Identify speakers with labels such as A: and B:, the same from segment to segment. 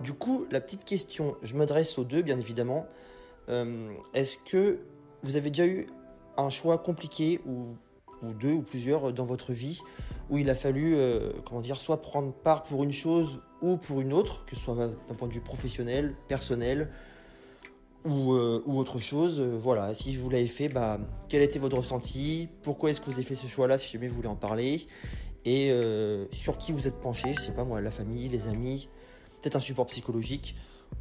A: Du coup, la petite question, je m'adresse aux deux, bien évidemment. Euh, Est-ce que vous avez déjà eu un choix compliqué ou, deux ou plusieurs dans votre vie où il a fallu, euh, comment dire, soit prendre part pour une chose ou pour une autre, que ce soit d'un point de vue professionnel, personnel ou, euh, autre chose. Voilà, si je vous l'avais fait, bah, quel était votre ressenti? Pourquoi est-ce que vous avez fait ce choix-là, si jamais vous voulez en parler? Et sur qui vous êtes penché? Je sais pas moi, la famille, les amis, peut-être un support psychologique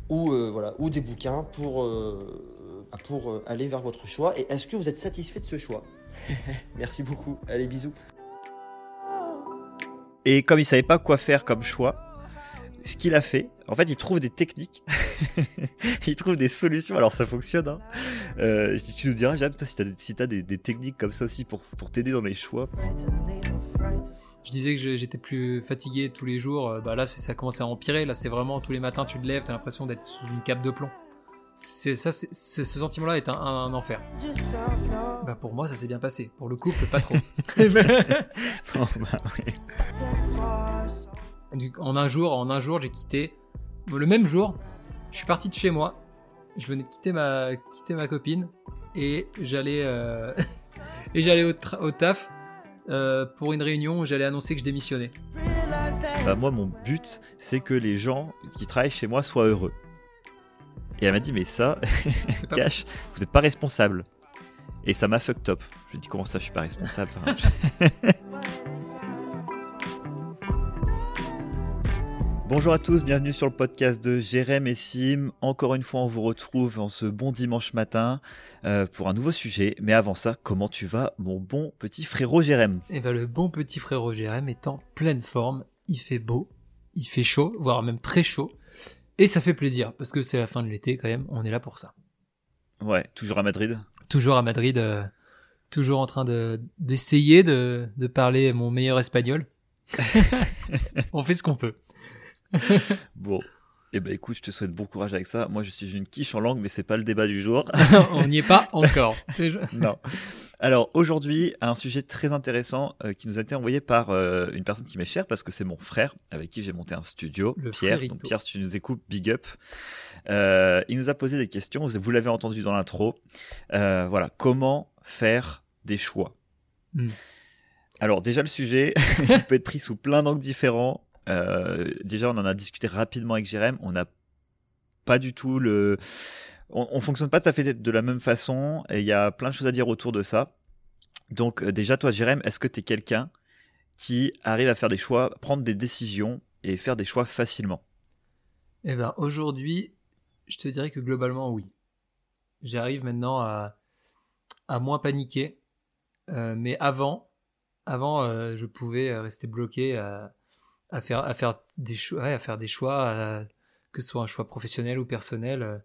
A: ou, euh, voilà, ou des bouquins pour, euh, bah, pour euh, aller vers votre choix. Et est-ce que vous êtes satisfait de ce choix? Merci beaucoup. Allez, bisous.
B: Et comme il savait pas quoi faire comme choix, ce qu'il a fait, en fait, il trouve des techniques, il trouve des solutions. Alors ça fonctionne. Hein. Euh, tu nous diras, Jam, toi, si t'as des, si t'as des, des techniques comme ça aussi pour, pour t'aider dans les choix.
C: Je disais que j'étais plus fatigué tous les jours. euh, Bah là, ça commence à empirer. Là, c'est vraiment tous les matins, tu te lèves, t'as l'impression d'être sous une cape de plomb. C'est ça, ce sentiment-là est un, un enfer. Bah pour moi, ça s'est bien passé. Pour le couple, pas trop.
B: Bon, bah.
C: Du- en un jour, en un jour, j'ai quitté. Le même jour, je suis parti de chez moi. Je venais de quitter ma, quitter ma copine et j'allais euh, et j'allais au, tra- au taf euh, pour une réunion où j'allais annoncer que je démissionnais.
B: Bah, moi, mon but, c'est que les gens qui travaillent chez moi soient heureux. Et elle m'a dit, mais ça, Cash, vous n'êtes pas responsable. Et ça m'a fucked up. Je lui ai dit, comment ça, je suis pas responsable Enfin, je- Bonjour à tous, bienvenue sur le podcast de Jérém et Sim. Encore une fois, on vous retrouve en ce bon dimanche matin euh, pour un nouveau sujet. Mais avant ça, comment tu vas, mon bon petit frérot Jérém?
C: Et ben le bon petit frérot Jérém est en pleine forme. Il fait beau, il fait chaud, voire même très chaud. Et ça fait plaisir parce que c'est la fin de l'été quand même. On est là pour ça.
B: Ouais, toujours à Madrid?
C: Toujours à Madrid, euh, toujours en train de d'essayer de, de parler mon meilleur espagnol. on fait ce qu'on peut.
B: Bon. Eh ben écoute, je te souhaite bon courage avec ça. Moi, je suis une quiche en langue, mais c'est pas le débat du jour.
C: on n'y est pas encore.
B: non. Alors aujourd'hui, un sujet très intéressant euh, qui nous a été envoyé par euh, une personne qui m'est chère parce que c'est mon frère avec qui j'ai monté un studio,
C: Le
B: Pierre. Donc Pierre, si tu nous écoutes, big up. Euh, il nous a posé des questions. Vous, vous l'avez entendu dans l'intro. Voilà, comment faire des choix?
C: Hmm.
B: Alors déjà le sujet, il peut être pris sous plein d'angles différents. Euh, déjà, on en a discuté rapidement avec Jérém. On n'a pas du tout le on, on fonctionne pas tout à fait de la même façon et il y a plein de choses à dire autour de ça. Donc euh, déjà toi Jérém, est-ce que tu es quelqu'un qui arrive à faire des choix, prendre des décisions et faire des choix facilement?
C: Eh ben aujourd'hui, je te dirais que globalement oui. J'arrive maintenant à, à moins paniquer. Euh, mais avant, avant je pouvais rester bloqué à, à faire à faire des choix, ouais, à faire des choix, à- que ce soit un choix professionnel ou personnel. euh,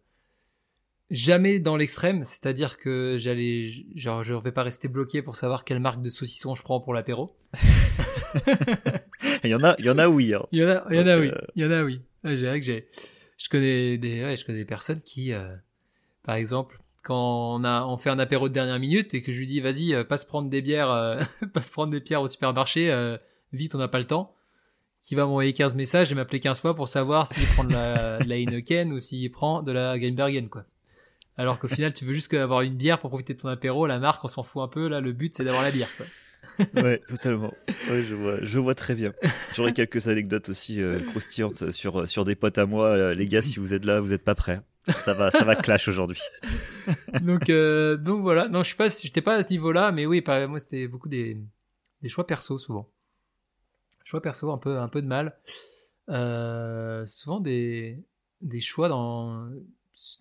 C: jamais dans l'extrême, c'est-à-dire que j'allais, genre, je vais pas rester bloqué pour savoir quelle marque de saucisson je prends pour l'apéro.
B: Il y en a, il y en a oui. hein.
C: Il y en a, il y en a oui.
B: euh,
C: Il y en a oui. Ouais, j'ai j'ai, je connais des, ouais, je connais des personnes qui, euh, par exemple, quand on a, on fait un apéro de dernière minute et que je lui dis, vas-y, passe prendre des bières, euh, passe prendre des bières au supermarché, euh, vite, on n'a pas le temps. Qui va m'envoyer 15 messages et m'appeler 15 fois pour savoir s'il prend de la, de la Heineken ou s'il prend de la Grimbergen, quoi. Alors qu'au final, tu veux juste avoir une bière pour profiter de ton apéro, la marque, on s'en fout un peu, là, le but, c'est d'avoir la bière, quoi.
B: Ouais, totalement. Ouais, je vois, je vois très bien. J'aurais quelques anecdotes aussi euh, croustillantes sur sur des potes à moi. Euh, les gars, si vous êtes là, vous êtes pas prêts. Ça va, ça va clash aujourd'hui.
C: donc, euh, donc voilà. Non, je suis pas, j'étais pas à ce niveau-là, mais oui, par- moi c'était beaucoup des, des choix perso souvent. Choix perso, un peu, un peu de mal. Euh, souvent des, des choix dans,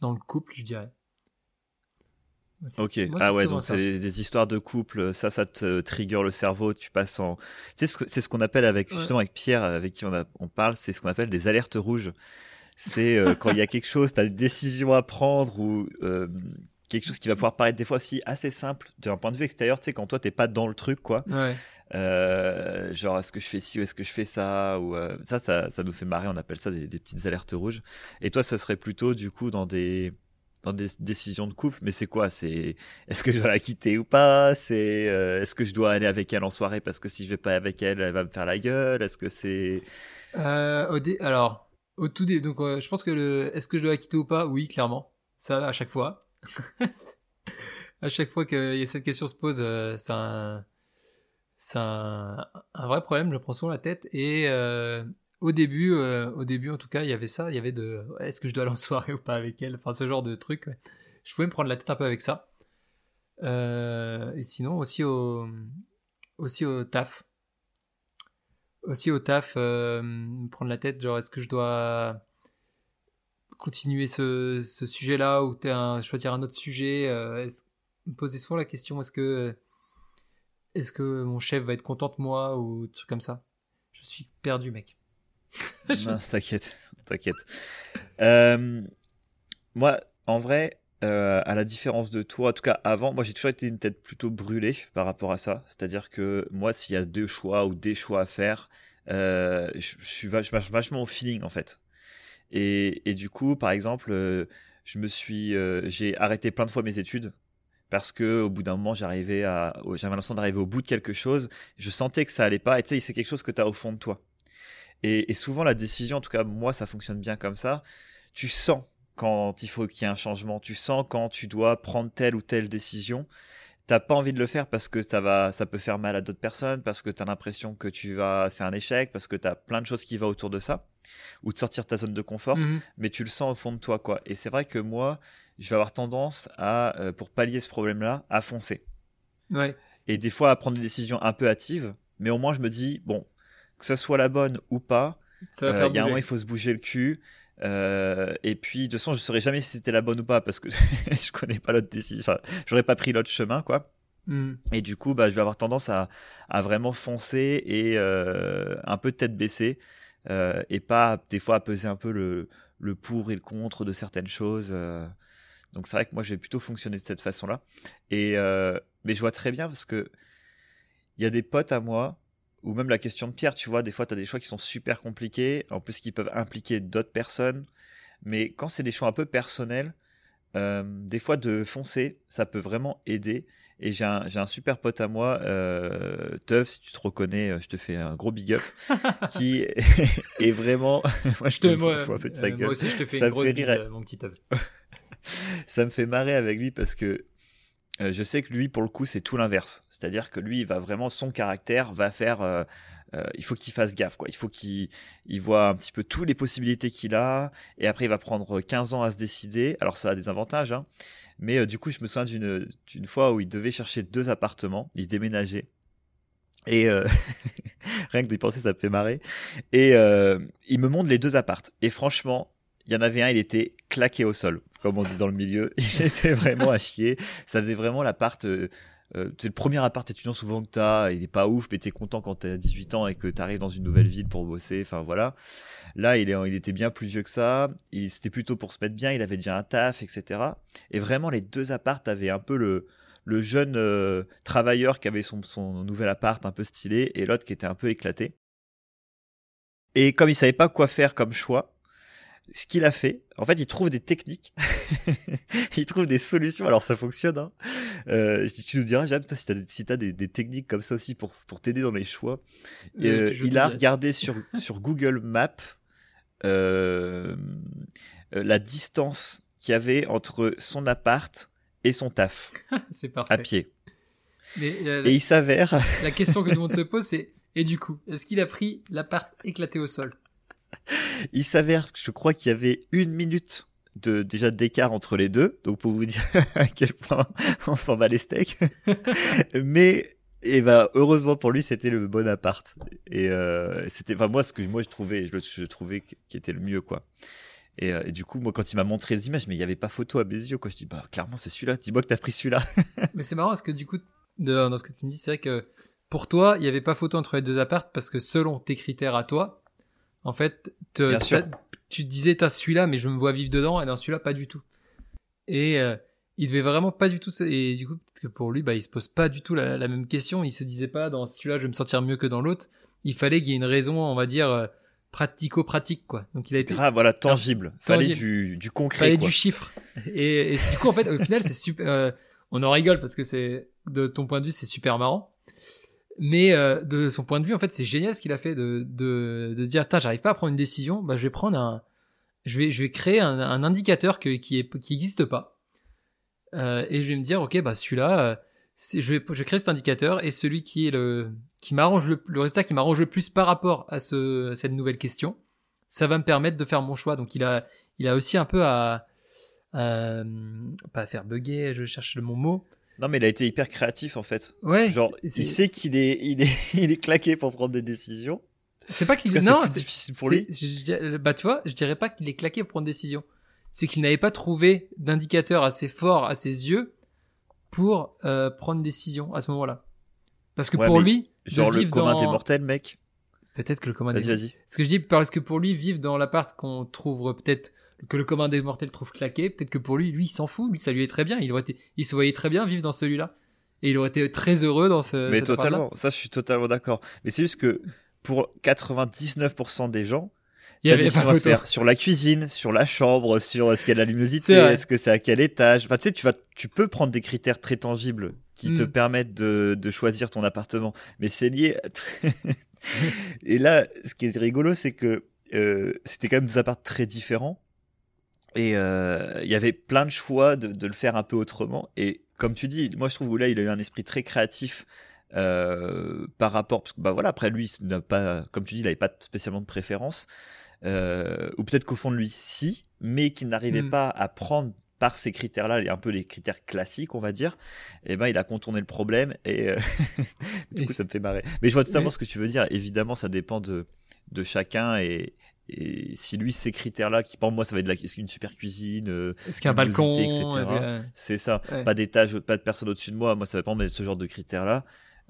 C: dans le couple, je dirais.
B: Ok.
C: moi,
B: ah ouais, donc c'est des, des histoires de couple. Ça, ça te trigger le cerveau. Tu passes en. C'est ce, que- c'est ce qu'on appelle avec
C: Ouais.
B: justement avec Pierre, avec qui on, a, on parle. C'est ce qu'on appelle des alertes rouges. C'est euh, quand il y a quelque chose, tu as des décisions à prendre ou euh, quelque chose qui va pouvoir paraître des fois aussi assez simple d'un point de vue extérieur. Tu sais, quand toi t'es pas dans le truc, quoi.
C: Ouais.
B: Euh, genre, est-ce que je fais ci ou est-ce que je fais ça ou euh, ça, ça, ça nous fait marrer. On appelle ça des, des petites alertes rouges. Et toi, ça serait plutôt du coup dans des dans des décisions de couple. Mais c'est quoi? C'est est-ce que je dois la quitter ou pas? C'est euh, est-ce que je dois aller avec elle en soirée parce que si je vais pas avec elle, elle va me faire la gueule? Est-ce que c'est
C: alors, au tout début, donc je pense que le, est-ce que je dois la quitter ou pas? Oui, clairement. Ça, à chaque fois. À chaque fois que cette question se pose, euh, c'est un, vrai problème. Je prends souvent la tête. Et euh, au début, euh, au début en tout cas, il y avait ça. Il y avait de, est-ce que je dois aller en soirée ou pas avec elle? Enfin, ce genre de truc. Je pouvais me prendre la tête un peu avec ça. et sinon aussi au, aussi au taf aussi au taf, euh, prendre la tête, genre est-ce que je dois continuer ce, ce sujet-là ou un, choisir un autre sujet euh, Me poser souvent la question est-ce que est-ce que mon chef va être content de moi ou des trucs comme ça? Je suis perdu, mec.
B: non, t'inquiète, t'inquiète. Euh, moi, en vrai, euh, à la différence de toi, en tout cas avant, moi j'ai toujours été une tête plutôt brûlée par rapport à ça. C'est-à-dire que moi, s'il y a deux choix ou des choix à faire, euh, je, suis vachement au feeling en fait. Et, du coup, par exemple, euh, je me suis, j'ai arrêté plein de fois mes études parce que au bout d'un moment, j'arrivais à, j'avais l'impression d'arriver au bout de quelque chose. Je sentais que ça allait pas. Et tu sais, c'est quelque chose que tu as au fond de toi. Et, et souvent, la décision, en tout cas, moi, ça fonctionne bien comme ça. Tu sens quand il faut qu'il y ait un changement. Tu sens quand tu dois prendre telle ou telle décision. T'as pas envie de le faire parce que ça va, ça peut faire mal à d'autres personnes, parce que tu as l'impression que tu vas, c'est un échec, parce que tu as plein de choses qui vont autour de ça, ou de sortir de ta zone de confort, mhm. mais tu le sens au fond de toi, quoi. Et c'est vrai que moi, je vais avoir tendance à, euh, pour pallier ce problème-là, à foncer.
C: Ouais.
B: Et des fois à prendre des décisions un peu hâtives, mais au moins je me dis, bon, que ce soit la bonne ou pas, euh, il y a un moment il faut se bouger le cul. Euh, et puis, de toute façon, je ne saurais jamais si c'était la bonne ou pas parce que je connais pas l'autre décision. Enfin, j'aurais pas pris l'autre chemin, quoi. Hmm. Et du coup, bah, je vais avoir tendance à, à vraiment foncer et euh, un peu tête baissée euh, et pas des fois à peser un peu le, le pour et le contre de certaines choses. Donc c'est vrai que moi, je vais plutôt fonctionner de cette façon-là. Et mais je vois très bien parce que il y a des potes à moi ou même la question de Pierre, tu vois, des fois, tu as des choix qui sont super compliqués, en plus qui peuvent impliquer d'autres personnes. Mais quand c'est des choix un peu personnels, euh, des fois de foncer, ça peut vraiment aider. Et j'ai un, un, super pote à moi, euh, Teuf, si tu te reconnais, euh, je te fais un gros big up, qui est vraiment.
C: moi, je te moi, un peu de sa euh, gueule. Moi aussi, je te fais ça une grosse bise, mon petit Teuf.
B: ça me fait marrer avec lui parce que euh, je sais que lui, pour le coup, c'est tout l'inverse. C'est-à-dire que lui, il va vraiment, son caractère va faire. Euh, euh, il faut qu'il fasse gaffe, quoi. Il faut qu'il il voit un petit peu toutes les possibilités qu'il a. Et après, il va prendre 15 ans à se décider. Alors, ça a des avantages, hein. Mais du coup, je me souviens d'une, d'une fois où il devait chercher deux appartements. Il déménageait. Et rien que d'y penser, ça me fait marrer. Et il me montre les deux appartes. Et franchement, il y en avait un, il était claqué au sol, comme on dit dans le milieu. Il était vraiment à chier. Ça faisait vraiment l'appart. Euh, euh, c'est le premier appart étudiant souvent que tu as. Il est pas ouf, mais tu es content quand tu as 18 ans et que tu arrives dans une nouvelle ville pour bosser. Enfin voilà. Là, il, est, il était bien plus vieux que ça. C'était plutôt pour se mettre bien. Il avait déjà un taf, etc. Et vraiment, les deux apparts avaient un peu le, le jeune euh, travailleur qui avait son, son nouvel appart un peu stylé et l'autre qui était un peu éclaté. Et comme il savait pas quoi faire comme choix, ce qu'il a fait, en fait, il trouve des techniques, il trouve des solutions. Alors ça fonctionne. Hein. Euh, tu nous diras, Jam, toi, si tu as, des, des, techniques comme ça aussi pour, pour t'aider dans les choix. Euh, il a regardé sur, sur Google Maps euh, la distance qu'il y avait entre son appart et son taf.
C: c'est parfait. À
B: pied. et il s'avère.
C: la question que tout le monde se pose, c'est et du coup, est-ce qu'il a pris l'appart éclaté au sol?
B: Il s'avère que je crois qu'il y avait une minute de déjà d'écart entre les deux, donc pour vous dire à quel point on s'en bat les steaks. Mais et bah heureusement pour lui c'était le bon appart et euh, c'était enfin moi ce que moi je trouvais je, je trouvais qui était le mieux quoi. Et, euh, et, du coup, moi, quand il m'a montré les images, mais il n'y avait pas photo à mes yeux, quoi. Je dis, bah, clairement, c'est celui-là. Dis-moi que t'as pris celui-là.
C: mais c'est marrant parce que du coup, dans ce que tu me dis, c'est vrai que pour toi, il n'y avait pas photo entre les deux apparts parce que selon tes critères à toi, en fait, te, tu disais, t'as celui-là, mais je me vois vivre dedans, et dans celui-là, pas du tout. Et euh, il devait vraiment pas du tout. Et du coup, que pour lui, bah, il se pose pas du tout la, même question. Il se disait pas, dans celui-là, je vais me sentir mieux que dans l'autre. Il fallait qu'il y ait une raison, on va dire, euh, pratico-pratique, quoi. Donc il a été.
B: Grave, voilà, tangible. Fallait du, du concret.
C: Fallait du chiffre. Et, du coup, en fait, au final, c'est super. Euh, on en rigole parce que c'est, de ton point de vue, c'est super marrant. Mais euh, de son point de vue, en fait, c'est génial ce qu'il a fait de, de, de se dire, j'arrive pas à prendre une décision, bah, je vais prendre un, je vais, je vais créer un, indicateur qui qui n'existe pas. Euh, et je vais me dire, ok, bah celui-là, euh, je vais, je vais créer cet indicateur et celui qui est le, qui m'arrange le, résultat qui m'arrange le plus par rapport à ce, cette nouvelle question, ça va me permettre de faire mon choix. Donc il a, il a aussi un peu à, à, pas à faire bugger, je cherche le mon mot.
B: Non, mais il a été hyper créatif en fait.
C: Ouais.
B: Genre, il sait qu'il est, il est, il est claqué pour prendre des décisions.
C: C'est pas qu'il
B: cas,
C: non,
B: c'est difficile pour lui.
C: je- bah tu vois, je dirais pas qu'il est claqué pour prendre une décision. C'est qu'il n'avait pas trouvé d'indicateur assez fort à ses yeux pour euh, prendre une décision à ce moment-là. Parce que
B: Ouais,
C: pour lui,
B: Genre le commun
C: dans...
B: des mortels, mec.
C: Peut-être que le commun des
B: Vas-y, vas-y.
C: Ce que je dis, parce que pour lui, vivre dans l'appart qu'on trouve peut-être que le commun des mortels trouve claqué, peut-être que pour lui, lui, il s'en fout, lui, ça lui est très bien. Il aurait été, il se voyait très bien vivre dans celui-là, et il aurait été très heureux dans ce.
B: Mais totalement, ça je suis totalement d'accord. Mais c'est juste que pour 99% des gens,
C: Il y avait
B: des faire sur la cuisine, sur la chambre, sur ce qu'il y a de la luminosité, est-ce que c'est à quel étage? Enfin, tu sais, tu vas, tu peux prendre des critères très tangibles qui te
C: Mm.
B: permettent de, de choisir ton appartement. Mais c'est lié. très- Et là, ce qui est rigolo, c'est que euh, c'était quand même deux apparts très différents. Et euh, il y avait plein de choix de, de le faire un peu autrement. Et comme tu dis, moi je trouve que là, il a eu un esprit très créatif euh, par rapport. Parce que, bah voilà, après lui, n'a pas, comme tu dis, il n'avait pas spécialement de préférence. Euh, ou peut-être qu'au fond de lui, si, mais qu'il n'arrivait
C: Mm.
B: pas à prendre par ces critères-là, un peu les critères classiques, on va dire, et ben il a contourné le problème et euh, du coup ça me fait marrer. Mais je vois totalement
C: Mais-
B: ce que tu veux dire. Évidemment, ça dépend de, de chacun et, et si lui ces critères-là, qui pour moi ça va être la, qu'une super cuisine, euh,
C: Est-ce qu'il y a un balcon,
B: etc.
C: a-
B: c'est ça,
C: Ouais.
B: pas d'étage, pas de personne au-dessus de moi. Moi ça va pas mettre ce genre de critères-là.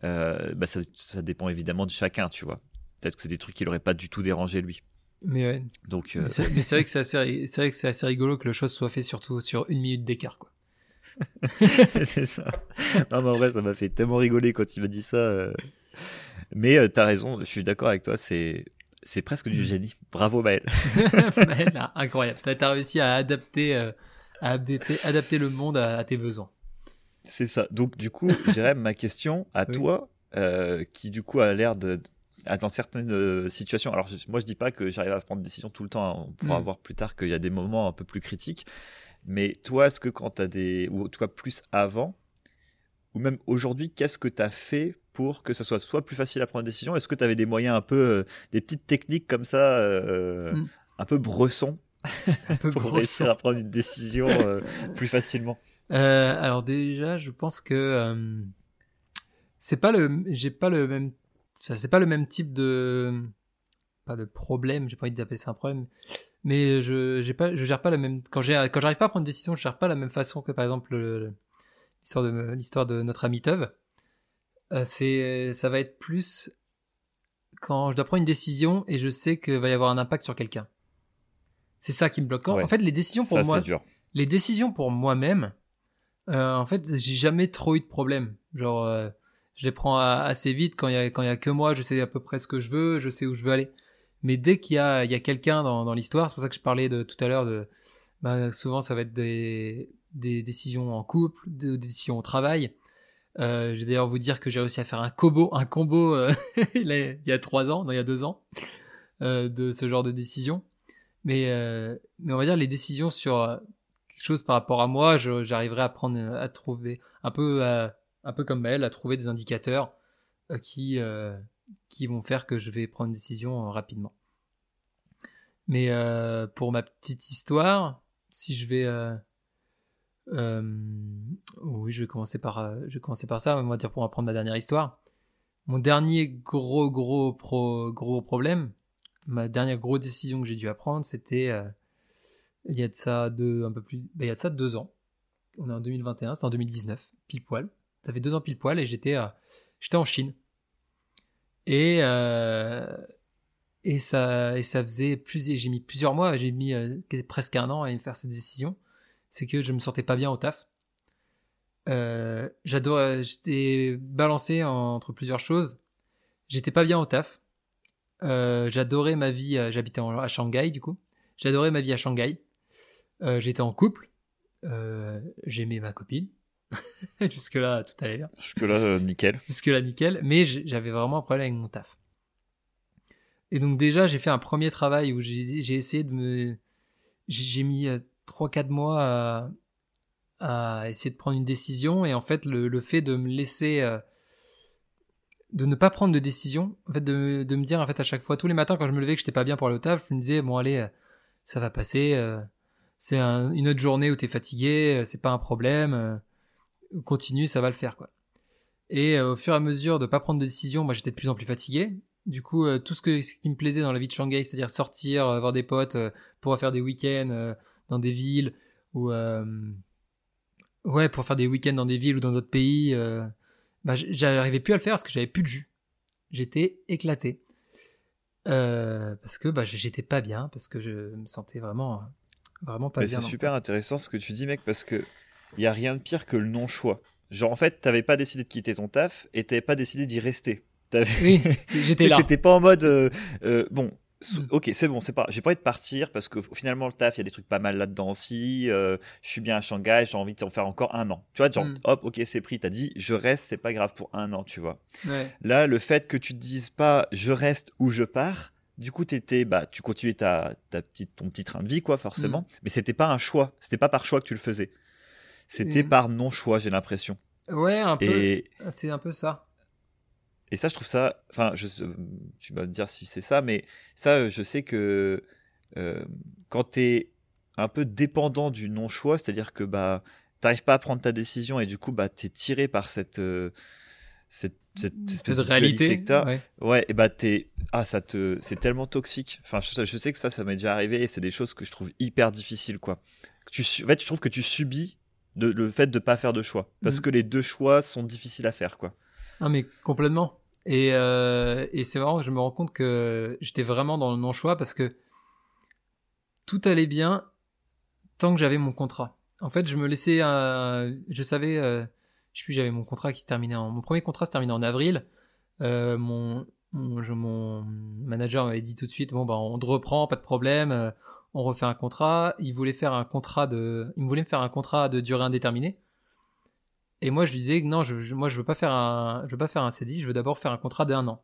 B: Euh, bah ça, ça dépend évidemment de chacun, tu vois. Peut-être que c'est des trucs qui l'auraient pas du tout dérangé lui.
C: Mais ouais.
B: Donc euh,
C: Mais c'est mais vrai que c'est assez, c'est vrai que c'est assez rigolo que le choix soit fait surtout sur une minute d'écart, quoi.
B: c'est ça. Non, mais en vrai, ça m'a fait tellement rigoler quand il m'a dit ça. euh. Mais euh, t'as raison, je suis d'accord avec toi, c'est. C'est presque du génie. Bravo Maël.
C: Mais là, incroyable. T'as as réussi à adapter, euh, à adapter, adapter le monde à, à tes besoins.
B: C'est ça. Donc du coup, Jérém, ma question à
C: Oui.
B: toi, euh, qui du coup a l'air de dans certaines euh, situations. Alors moi, je dis pas que j'arrive à prendre des décisions tout le temps. hein. On pourra
C: Mm.
B: voir plus tard qu'il y a des moments un peu plus critiques. Mais toi, est-ce que quand t'as des ou cas plus avant ou même aujourd'hui, qu'est-ce que t'as fait pour que ça soit soit plus facile à prendre une décision Est-ce que tu avais des moyens un peu, euh, des petites techniques comme ça, euh,
C: Mm.
B: un peu bresson pour réussir à prendre une décision euh, plus facilement?
C: Alors déjà, je pense que c'est pas le, j'ai pas le même, c'est pas le même type de, pas de problème, j'ai pas envie d'appeler ça un problème, mais je, j'ai pas, je gère pas la même, quand j'ai, quand j'arrive pas à prendre une décision, je gère pas la même façon que par exemple le- le- l'histoire de, l'histoire de notre ami Tev. Euh, c'est, ça va être plus quand je dois prendre une décision et je sais qu'il va y avoir un impact sur quelqu'un. C'est ça qui me bloque. Quand-
B: Ouais.
C: En fait, les décisions pour
B: Ça,
C: moi, les décisions pour moi-même, euh, en fait, j'ai jamais trop eu de problème. Genre, euh, je les prends assez vite quand il y a quand il y a que moi, je sais à peu près ce que je veux, je sais où je veux aller. Mais dès qu'il y a il y a quelqu'un dans, dans l'histoire, c'est pour ça que je parlais de tout à l'heure de, bah, souvent ça va être des des décisions en couple, des décisions au travail. Euh, je vais d'ailleurs vous dire que j'ai réussi à faire un combo, un combo euh, il y a- trois ans, non, il y a deux ans, euh, de ce genre de décision. Mais, on va dire les décisions sur quelque chose par rapport à moi, j'arriverai à prendre, à trouver un peu, euh, un peu comme Maël, à trouver des indicateurs qui, qui vont faire que je vais prendre une décision rapidement. Mais pour ma petite histoire, si je vais, oui, je vais commencer par, euh, je vais commencer par ça. On va dire pour apprendre ma dernière histoire. Mon dernier gros gros pro, gros problème, ma dernière grosse décision que j'ai dû apprendre, c'était euh, il y a de ça deux, un peu plus, ben, il y a de ça deux ans. On est en 2021, c'est en 2019, pile poil. Ça fait deux ans pile poil et j'étais, euh, j'étais en Chine. Et et ça et ça faisait plus, j'ai mis plusieurs mois, j'ai mis presque un an à me faire cette décision. C'est que je me sentais pas bien au taf. Euh, j'adore, j'étais balancé entre plusieurs choses. J'étais pas bien au taf. Euh, j'adorais ma vie, euh, j'habitais à Shanghai du coup. J'adorais ma vie à Shanghai. Euh, j'étais en couple. Euh, J'aimais ma copine. Jusque là, tout allait bien.
B: Jusque-là, euh, nickel.
C: Jusque là, nickel. Mais j'avais vraiment un problème avec mon taf. Et donc déjà, j'ai fait un premier travail où j'ai j'ai essayé de me j'ai mis 3-4 mois à, essayer de prendre une décision et en fait le, le fait de me laisser de ne pas prendre de décision, en fait de, de, me dire en fait à chaque fois tous les matins quand je me levais que j'étais pas bien pour au taf, je me disais bon allez ça va passer, c'est une autre journée où tu es fatigué, c'est pas un problème, continue, ça va le faire quoi. Et au fur et à mesure de pas prendre de décision, moi j'étais de plus en plus fatigué du coup, euh, tout ce, que, ce qui me plaisait dans la vie de Shanghai, c'est-à-dire sortir, euh, voir des potes, euh, pouvoir faire des week-ends dans des villes, ou ouais, pour faire des week-ends dans des villes ou dans d'autres pays, bah, j'arrivais plus à le faire parce que j'avais plus de jus. J'étais éclaté. parce que bah, j'étais pas bien, parce que je me sentais vraiment, vraiment pas bien.
B: C'est super intéressant ce que tu dis, mec, parce que il y a rien de pire que le non-choix. Genre, en fait, t'avais pas décidé de quitter ton taf et t'avais pas décidé d'y rester.
C: Oui, j'étais là.
B: C'était pas en mode euh, euh, bon. Mm. Ok, c'est bon, c'est pas. J'ai pas envie de partir parce que finalement le taf, il y a des trucs pas mal là-dedans aussi. Euh, je suis bien à Shanghai, j'ai envie de faire encore un an. Tu vois, genre, mm. hop, ok, c'est pris. T'as dit, je reste, c'est pas grave pour un an, tu vois. Là, le fait que tu te dises pas, je reste ou je pars. Du coup, étais, bah, tu continuais ta, ta petite, ton petit train de vie, quoi, forcément. Mm. Mais c'était pas un choix. C'était pas par choix que tu le faisais. C'était par non choix, j'ai l'impression.
C: Ouais, un peu. C'est un peu ça.
B: Et ça, je trouve ça. Enfin, je, tu vas me dire si c'est ça, mais ça, je sais que euh, quand tu es un peu dépendant du non-choix, c'est-à-dire que bah, tu n'arrives pas à prendre ta décision et du coup, bah, tu es tiré par cette. Euh, cette, cette espèce de réalité que as. Ouais. et bah t'es ah ça te c'est tellement toxique. Enfin je, je, sais que ça ça m'est déjà arrivé et c'est des choses que je trouve hyper difficiles quoi. Tu en fait je trouve que tu subis de, le fait de pas faire de choix parce mmh. que les deux choix sont difficiles à faire quoi.
C: Ah mais complètement. Et, euh, et c'est marrant, je me rends compte que j'étais vraiment dans le non-choix parce que tout allait bien tant que j'avais mon contrat. En fait, je me laissais, je savais, euh, je sais plus, j'avais mon contrat qui se terminait en, mon premier contrat se terminait en avril. Euh, mon, mon, mon, manager m'avait dit tout de suite, bon bah on te reprend, pas de problème, euh, on refait un contrat. Il voulait faire un contrat de, il voulait me faire un contrat de durée indéterminée. Et moi, je lui disais non, je, moi, je veux pas faire un, je veux pas faire un CDI, je veux d'abord faire un contrat d'un an.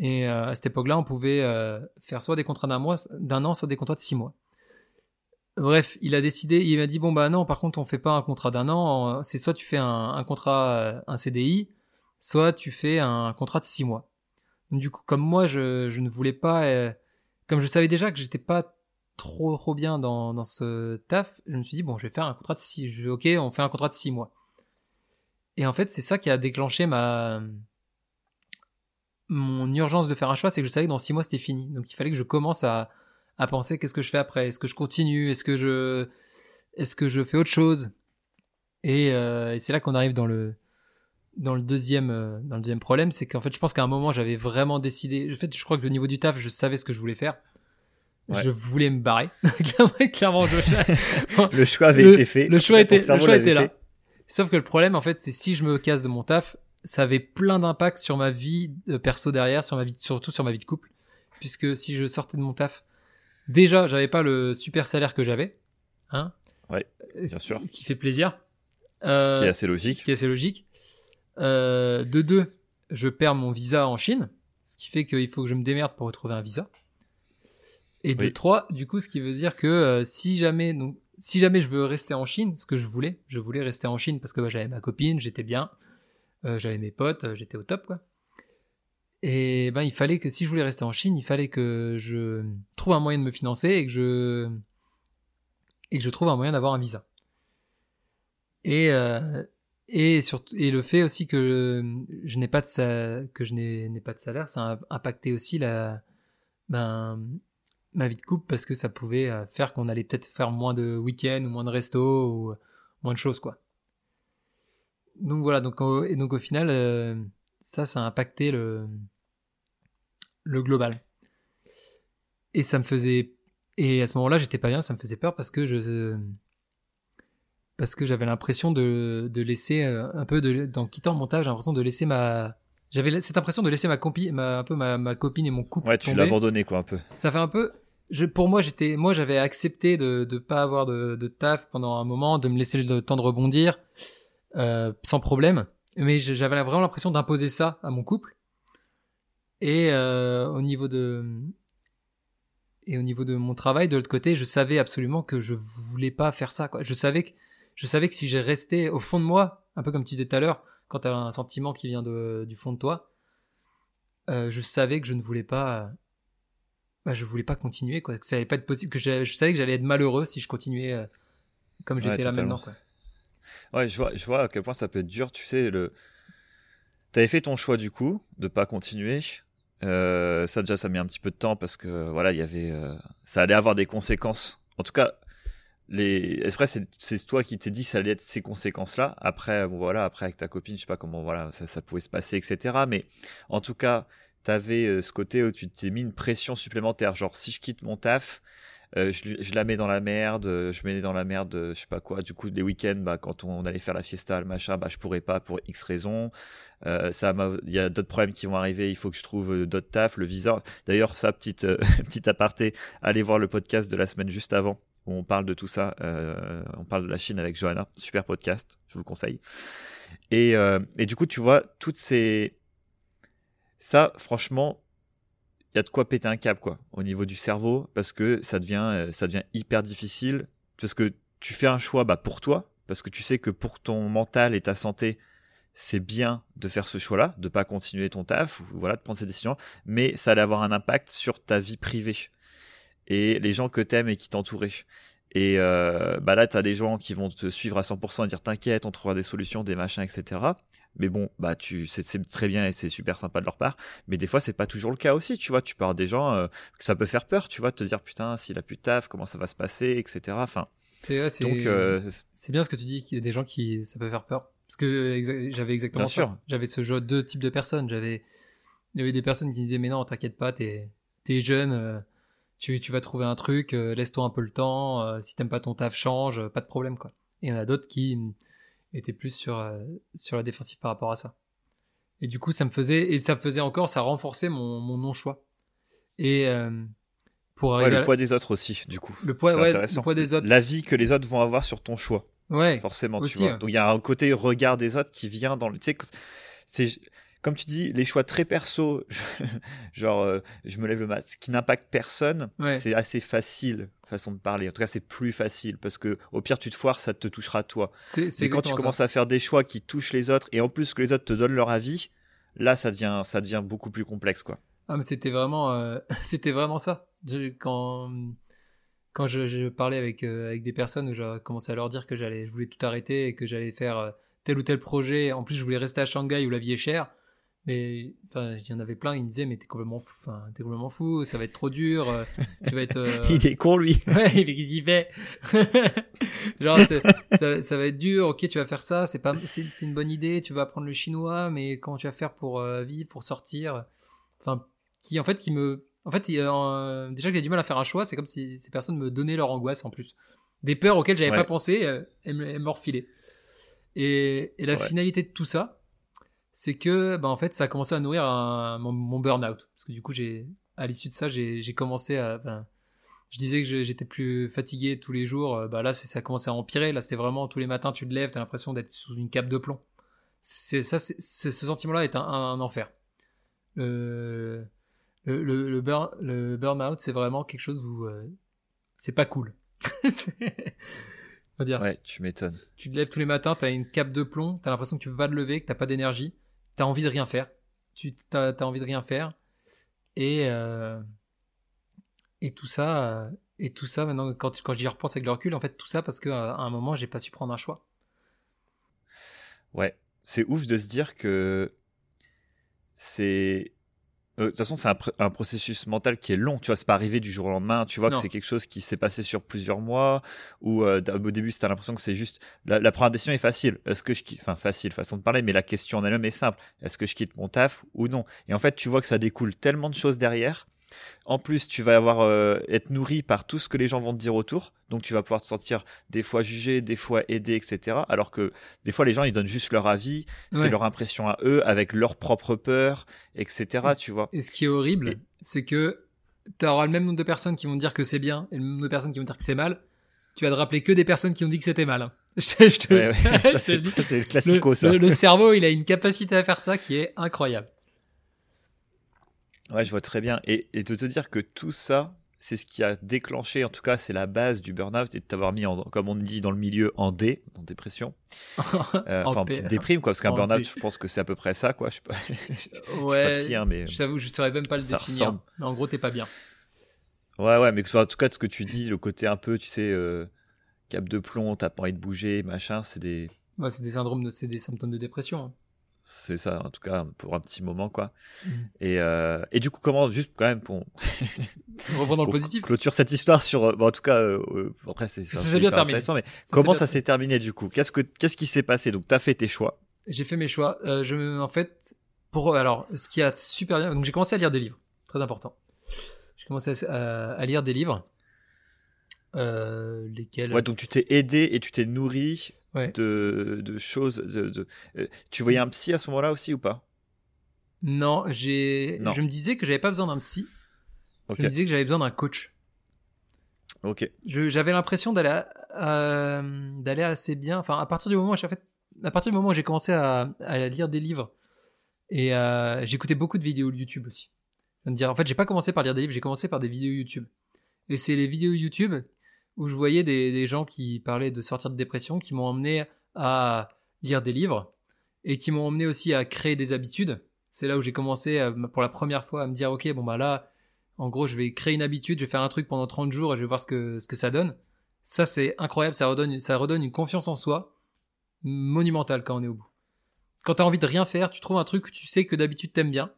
C: Et euh, à cette époque-là, on pouvait euh, faire soit des contrats d'un mois, d'un an, soit des contrats de six mois. Bref, il a décidé, il m'a dit bon bah non, par contre, on fait pas un contrat d'un an, c'est soit tu fais un, contrat, euh, un CDI, soit tu fais un contrat de six mois. du coup, comme moi, je, je ne voulais pas, comme je savais déjà que j'étais pas trop trop bien dans, dans ce taf, je me suis dit bon, je vais faire un contrat de six, je, ok, on fait un contrat de six mois. Et en fait, c'est ça qui a déclenché ma mon urgence de faire un choix, c'est que je savais que dans six mois c'était fini. Donc il fallait que je commence à, à penser qu'est-ce que je fais après, est-ce que je continue, est-ce que je est-ce que je fais autre chose? Et, euh, et c'est là qu'on arrive dans le dans le deuxième euh, dans le deuxième problème, c'est qu'en fait je pense qu'à un moment j'avais vraiment décidé. En fait, je crois que le niveau du taf, je savais ce que je voulais faire. Je voulais me barrer. Clairement,
B: le choix avait été fait.
C: Le choix était, le choix était là. Sauf que le problème, en fait, c'est si je me casse de mon taf, ça avait plein d'impact sur ma vie de perso derrière, sur ma vie, surtout sur ma vie de couple. Puisque si je sortais de mon taf, déjà, j'avais pas le super salaire que j'avais. Hein
B: ouais, bien sûr.
C: Ce qui fait plaisir.
B: ce qui est assez logique.
C: Ce qui est assez logique. Euh, de deux, je perds mon visa en Chine. Ce qui fait qu'il faut que je me démerde pour retrouver un visa. Et de trois, du coup, ce qui veut dire que euh, si jamais, donc, si jamais je veux rester en Chine, ce que je voulais, je voulais rester en Chine parce que bah, j'avais ma copine, j'étais bien, euh, j'avais mes potes, euh, j'étais au top quoi. Et ben il fallait que si je voulais rester en Chine, il fallait que je trouve un moyen de me financer et que je et que je trouve un moyen d'avoir un visa. Et euh, et surtout et le fait aussi que je n'ai pas de que je n'ai pas de salaire, ça a impacté aussi la ben ma vie de couple parce que ça pouvait euh, faire qu'on allait peut-être faire moins de week-ends ou moins de resto ou euh, moins de choses quoi. Donc voilà, donc et donc au final euh, ça ça a impacté le le global. Et ça me faisait et à ce moment-là, j'étais pas bien, ça me faisait peur parce que je parce que j'avais l'impression de, de laisser un peu de dans quittant le montage, j'ai l'impression de laisser ma j'avais cette impression de laisser ma copine ma un peu ma, ma copine et mon couple
B: Ouais, tu l'as abandonné quoi un peu.
C: Ça fait un peu je, pour moi, j'étais, moi, j'avais accepté de ne pas avoir de, de, taf pendant un moment, de me laisser le temps de rebondir, euh, sans problème. Mais j'avais vraiment l'impression d'imposer ça à mon couple. Et euh, au niveau de, et au niveau de mon travail, de l'autre côté, je savais absolument que je voulais pas faire ça. Quoi. Je savais que je savais que si j'ai resté au fond de moi, un peu comme tu disais tout à l'heure, quand tu as un sentiment qui vient de, du fond de toi, euh, je savais que je ne voulais pas, bah, je voulais pas continuer, quoi. Que ça allait pas être possible, que je, savais que j'allais être malheureux si je continuais euh, comme j'étais là maintenant, quoi.
B: Ouais, je vois, je vois à quel point ça peut être dur. Tu sais, le, t'avais fait ton choix du coup de pas continuer. Euh, ça déjà, ça met un petit peu de temps parce que voilà, il y avait, ça allait avoir des conséquences. En tout cas, les après c'est toi qui t'es dit ça allait être ces conséquences là après bon, voilà après avec ta copine je sais pas comment voilà ça, ça pouvait se passer etc mais en tout cas t'avais euh, ce côté où tu t'es mis une pression supplémentaire genre si je quitte mon taf euh, je, je, la mets dans la merde, euh, je mets dans la merde, je sais pas quoi. Du coup, les week-ends, bah, quand on, allait faire la fiesta, le machin, bah, je pourrais pas pour X raisons. Il y a d'autres problèmes qui vont arriver. Il faut que je trouve d'autres taf, le visa. D'ailleurs, ça, petite, petite aparté, allez voir le podcast de la semaine juste avant où on parle de tout ça. On parle de la Chine avec Johanna. Super podcast, je vous le conseille. Et, et du coup, tu vois, toutes ces. Ça, franchement, il y a de quoi péter un câble, quoi, au niveau du cerveau, parce que ça devient, euh, ça hyper difficile. Parce que tu fais un choix bah, pour toi, parce que tu sais que pour ton mental et ta santé, c'est bien de faire ce choix-là, de pas continuer ton taf, voilà, de prendre ces décisions, mais ça allait avoir un impact sur ta vie privée et les gens que t'aimes et qui t'entouraient. Et euh, bah là, tu as des gens qui vont te suivre à 100% et dire t'inquiète, on trouvera des solutions, des machins, etc. Mais bon, bah tu, c'est très bien et c'est super sympa de leur part. Mais des fois, c'est pas toujours le cas aussi. Tu vois, tu parles des gens euh, que ça peut faire peur. Tu vois, te dire putain, s'il a plus de taf, comment ça va se passer, etc. Enfin.
C: C'est euh, c'est bien ce que tu dis qu'il y a des gens qui ça peut faire peur parce que j'avais exactement ça. J'avais ce jeu deux types de personnes. J'avais il y avait des personnes qui disaient mais non, t'inquiète pas, t'es es jeune tu, tu vas trouver un truc, euh, laisse-toi un peu le temps, euh, si t'aimes pas ton taf, change, euh, pas de problème quoi. Et il y en a d'autres qui étaient plus sur, sur la défensive par rapport à ça. Et du coup, ça me faisait, et ça me faisait encore, ça renforçait mon, mon non-choix. Et
B: pour ouais, le poids des autres aussi, du coup.
C: Le poids, ouais, le poids des autres.
B: La vie que les autres vont avoir sur ton choix.
C: Ouais.
B: Forcément, tu vois. Donc il y a un côté regard des autres qui vient dans le. Tu sais, c'est comme tu dis, les choix très perso, genre euh, je me lève le masque, qui n'impactent personne, c'est assez facile, façon de parler. En tout cas, c'est plus facile parce que au pire, tu te foires, ça te touchera toi. C'est quand tu commences à faire des choix qui touchent les autres et en plus que les autres te donnent leur avis, là, ça devient, ça devient beaucoup plus complexe, quoi.
C: Ah, mais c'était vraiment, euh, c'était vraiment ça. quand quand je, parlais avec euh, avec des personnes où j'ai commencé à leur dire que j'allais, je voulais tout arrêter et que j'allais faire tel ou tel projet. En plus, je voulais rester à Shanghai où la vie est chère mais enfin il y en avait plein ils me disaient mais t'es complètement fou enfin t'es complètement fou ça va être trop dur euh, tu vas être euh,
B: il est con lui.
C: Ouais il y fait genre ça, ça, va être dur ok tu vas faire ça c'est pas c'est une bonne idée tu vas apprendre le chinois mais comment tu vas faire pour euh, vivre pour sortir? Enfin qui en fait qui me en fait déjà que j'ai du mal à faire un choix c'est comme si ces personnes me donnaient leur angoisse en plus. Des peurs auxquelles j'avais pas pensé elles, elles me refilaient. Et, et la finalité de tout ça c'est que bah, en fait ça a commencé à nourrir mon, burn-out. Parce que du coup j'ai à l'issue de ça j'ai commencé à ben, je disais que j'étais plus fatigué tous les jours. Euh, bah là ça a commencé à empirer. Là c'est vraiment tous les matins tu te lèves tu as l'impression d'être sous une cape de plomb. C'est ça ce sentiment là est un, enfer. Le le, le, burn, le burn-out c'est vraiment quelque chose où euh, c'est pas cool.
B: On va dire. Ouais, tu m'étonnes.
C: Tu te lèves tous les matins, tu as une cape de plomb, tu as l'impression que tu peux pas te lever, que t'as pas d'énergie t'as envie de rien faire. Tu as envie de rien faire. Et, euh, et tout ça, euh, et tout ça, maintenant, quand, quand j'y repense avec le recul, en fait, tout ça parce qu'à un moment, j'ai pas su prendre un choix.
B: Ouais, c'est ouf de se dire que c'est euh, de toute façon, c'est un, processus mental qui est long. Tu vois, c'est pas arrivé du jour au lendemain. Tu vois que c'est quelque chose qui s'est passé sur plusieurs mois. Ou euh, au début, tu as l'impression que c'est juste. La, première décision est facile. Est-ce que je quitte Enfin, facile, façon de parler, mais la question en elle-même est simple. Est-ce que je quitte mon taf ou non? Et en fait, tu vois que ça découle tellement de choses derrière en plus, tu vas avoir euh, être nourri par tout ce que les gens vont te dire autour. Donc, tu vas pouvoir te sentir des fois jugé, des fois aidé, etc. Alors que des fois, les gens, ils donnent juste leur avis, c'est leur impression à eux, avec leur propre peur, etc. tu vois.
C: Et ce qui est horrible, c'est que tu auras le même nombre de personnes qui vont dire que c'est bien et le même nombre de personnes qui vont dire que c'est mal. Tu vas te rappeler que des personnes qui ont dit que c'était mal.
B: c'est le classico, ça.
C: le cerveau, il a une capacité à faire ça qui est incroyable.
B: Ouais, je vois très bien. Et, de te dire que tout ça, c'est ce qui a déclenché, en tout cas, c'est la base du burn-out et de t'avoir mis, en, comme on dit dans le milieu, en D, en dépression. Euh, enfin, en petite déprime, quoi, parce qu'un burn-out, je pense que c'est à peu près ça, quoi. Je sais pas,
C: ouais, je suis pas mais. J'avoue, je saurais même pas le définir. Mais en gros, t'es pas bien.
B: Ouais, ouais, mais que, en tout cas, de ce que tu dis, le côté un peu, tu sais, euh, cap de plomb, t'as pas envie de bouger, machin, c'est des.
C: Ouais, c'est des syndromes, c'est des symptômes de dépression. Hein.
B: C'est ça, en tout cas, pour un petit moment, quoi. Mm. Et, euh, et, du coup, comment, juste quand même, pour.
C: reprendre le positif.
B: Clôture cette histoire sur. Euh, bon, en tout cas, euh, après, c'est bien intéressant, mais comment ça s'est terminé, du coup? Qu'est-ce que Qu'est-ce qui s'est passé? Donc, tu as fait tes choix.
C: J'ai fait mes choix. je, en fait, pour. Alors, ce qui a super bien. Donc, j'ai commencé à lire des livres. Très important. J'ai commencé à, à, lire des livres. lesquels.
B: Ouais, donc tu t'es aidé et tu t'es nourri de, choses. De, euh, tu voyais un psy à ce moment-là aussi ou pas?
C: Non, j'ai. Je me disais que j'avais pas besoin d'un psy. Je me disais que j'avais besoin d'un coach.
B: Ok.
C: J'avais l'impression d'aller euh, d'aller assez bien. Enfin, à partir du moment où j'ai fait, à partir du moment où j'ai commencé à, lire des livres et euh, j'écoutais beaucoup de vidéos YouTube aussi. dire, en fait, j'ai pas commencé par lire des livres, j'ai commencé par des vidéos YouTube. Et c'est les vidéos YouTube où je voyais des, gens qui parlaient de sortir de dépression, qui m'ont emmené à lire des livres et qui m'ont emmené aussi à créer des habitudes. C'est là où j'ai commencé euh, pour la première fois à me dire, ok, bon bah là, en gros, je vais créer une habitude, je vais faire un truc pendant 30 jours et je vais voir ce que, ce que ça donne. Ça, c'est incroyable, ça redonne, ça redonne une confiance en soi monumentale quand on est au bout. Quand tu as envie de rien faire, tu trouves un truc que tu sais que d'habitude t'aimes bien,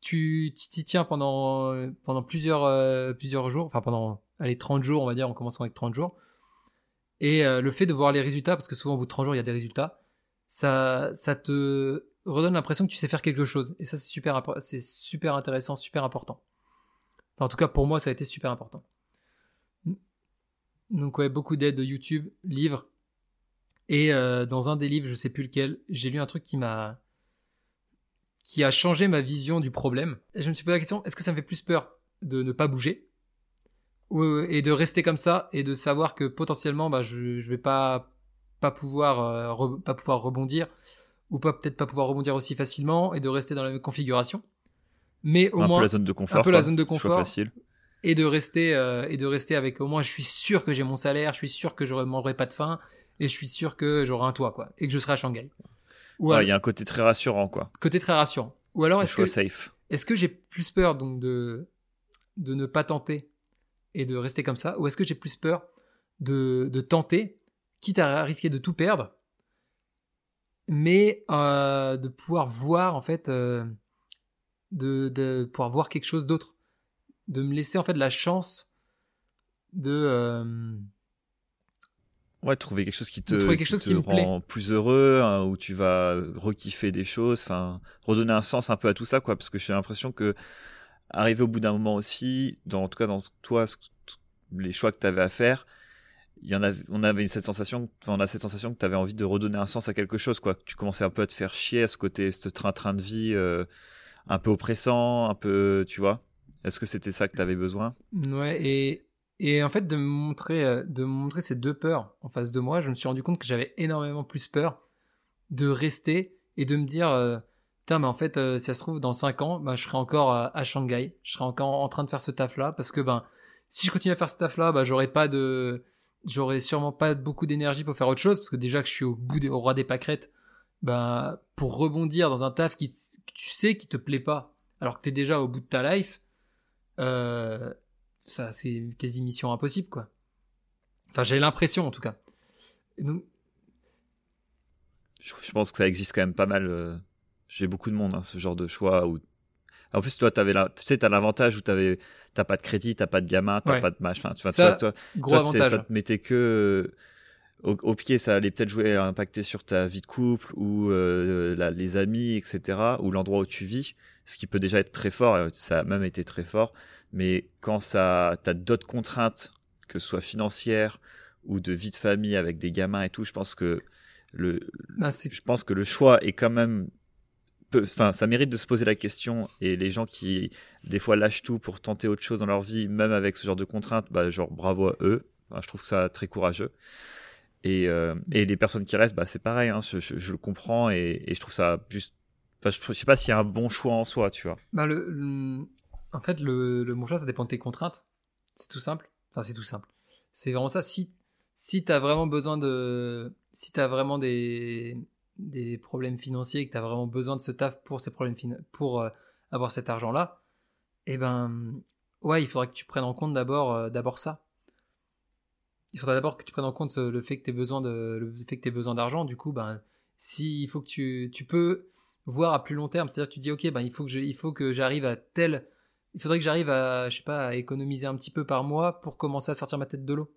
C: tu t'y tiens pendant, pendant plusieurs, euh, plusieurs jours, enfin pendant allez, 30 jours, on va dire, en commençant avec 30 jours. Et euh, le fait de voir les résultats, parce que souvent au bout de 30 jours, il y a des résultats, ça, te redonne l'impression que tu sais faire quelque chose. Et ça, c'est super, c'est super intéressant, super important. en tout cas, pour moi, ça a été super important. Donc ouais, beaucoup d'aides de YouTube, livres. Et euh, dans un des livres, je sais plus lequel, j'ai lu un truc qui m'a qui a changé ma vision du problème. Et je me suis posé la question, est-ce que ça me fait plus peur de ne pas bouger? Et de rester comme ça et de savoir que potentiellement bah, je, je vais pas pas pouvoir euh, pas pouvoir rebondir ou pas peut-être pas pouvoir rebondir aussi facilement et de rester dans la même configuration. Mais au
B: un
C: moins
B: peu la zone de confort
C: un peu la zone de confort
B: facile.
C: et de rester euh, et de rester avec au moins je suis sûr que j'ai mon salaire je suis sûr que je ne mangerai pas de faim et je suis sûr que j'aurai un toit quoi et que je serai à Shanghai.
B: Ouais il y a un côté très rassurant quoi.
C: Côté très rassurant. Ou alors est-ce que est-ce que j'ai plus peur donc de de ne pas tenter et de rester comme ça Ou est-ce que j'ai plus peur de, tenter, quitte à risquer de tout perdre, mais euh, de pouvoir voir en fait, euh, de, pouvoir voir quelque chose d'autre, de me laisser en fait la chance de euh,
B: ouais trouver quelque chose qui te, quelque chose qui, rend plus heureux, hein, où tu vas rekiffer des choses, enfin redonner un sens un peu à tout ça quoi, parce que j'ai l'impression que arrivé au bout d'un moment aussi, dans, en tout cas dans toi, les choix que tu avais à faire, il y en avait, on avait cette sensation, on a cette sensation que tu avais envie de redonner un sens à quelque chose, quoi. Tu commençais un peu à te faire chier à ce côté, ce train-train de vie euh, un peu oppressant, un peu, tu vois. Est-ce que c'était ça que tu avais besoin?
C: Ouais, et, et en fait, de me, montrer, euh, de montrer ces deux peurs en face de moi, je me suis rendu compte que j'avais énormément plus peur de rester et de me dire. Euh, Putain, mais en fait, euh, si ça se trouve, dans 5 ans, bah, je serai encore à, Shanghai. Je serai encore en train de faire ce taf-là. Parce que, ben, si je continue à faire ce taf-là, bah, j'aurai pas de, j'aurai sûrement pas beaucoup d'énergie pour faire autre chose. Parce que déjà que je suis au bout des, au roi des pâquerettes, bah, pour rebondir dans un taf qui, tu sais, qui te plaît pas, alors que tu es déjà au bout de ta life, euh, ça, c'est quasi mission impossible, quoi. Enfin, j'ai l'impression, en tout cas.
B: je pense que ça existe quand même pas mal. Euh, j'ai beaucoup de monde, hein, ce genre de choix. Où... En plus, toi, avais la... tu sais, as l'avantage où tu t'as pas de crédit, t'as pas de gamin, t'as pas de match. Enfin, tu vois,
C: ça,
B: toi,
C: gros avantage.
B: ça te mettait que au, pied, ça allait peut-être jouer à impacter sur ta vie de couple ou euh, les amis, etc. Ou l'endroit où tu vis, ce qui peut déjà être très fort. Ça a même été très fort. Mais quand ça, t'as d'autres contraintes, que ce soit financières ou de vie de famille avec des gamins et tout, je pense que le, bah, je pense que le choix est quand même enfin, ça mérite de se poser la question. Et les gens qui, des fois, lâchent tout pour tenter autre chose dans leur vie, même avec ce genre de contraintes, bah, genre bravo à eux. je trouve ça très courageux. Et, euh, et les personnes qui restent, bah, c'est pareil. Hein, je, le comprends et, je trouve ça juste. Enfin, je, sais pas s'il y a un bon choix en soi, tu vois.
C: Bah, le, en fait, le, le bon choix, ça dépend de tes contraintes. C'est tout simple. Enfin, c'est tout simple. C'est vraiment ça. Si, si tu as vraiment besoin de. Si tu as vraiment des, des problèmes financiers et que tu as vraiment besoin de ce taf pour ces problèmes pour euh, avoir cet argent-là, eh ben, ouais, il faudra que tu prennes en compte d'abord euh, d'abord ça. Il faudra d'abord que tu prennes en compte le fait que tu aies besoin de le fait que besoin d'argent. Du coup, ben, si il faut que tu tu peux voir à plus long terme, c'est-à-dire que tu dis ok, ben il faut que il faut que j'arrive à tel il faudrait que j'arrive à, je sais pas, à économiser un petit peu par mois pour commencer à sortir ma tête de l'eau.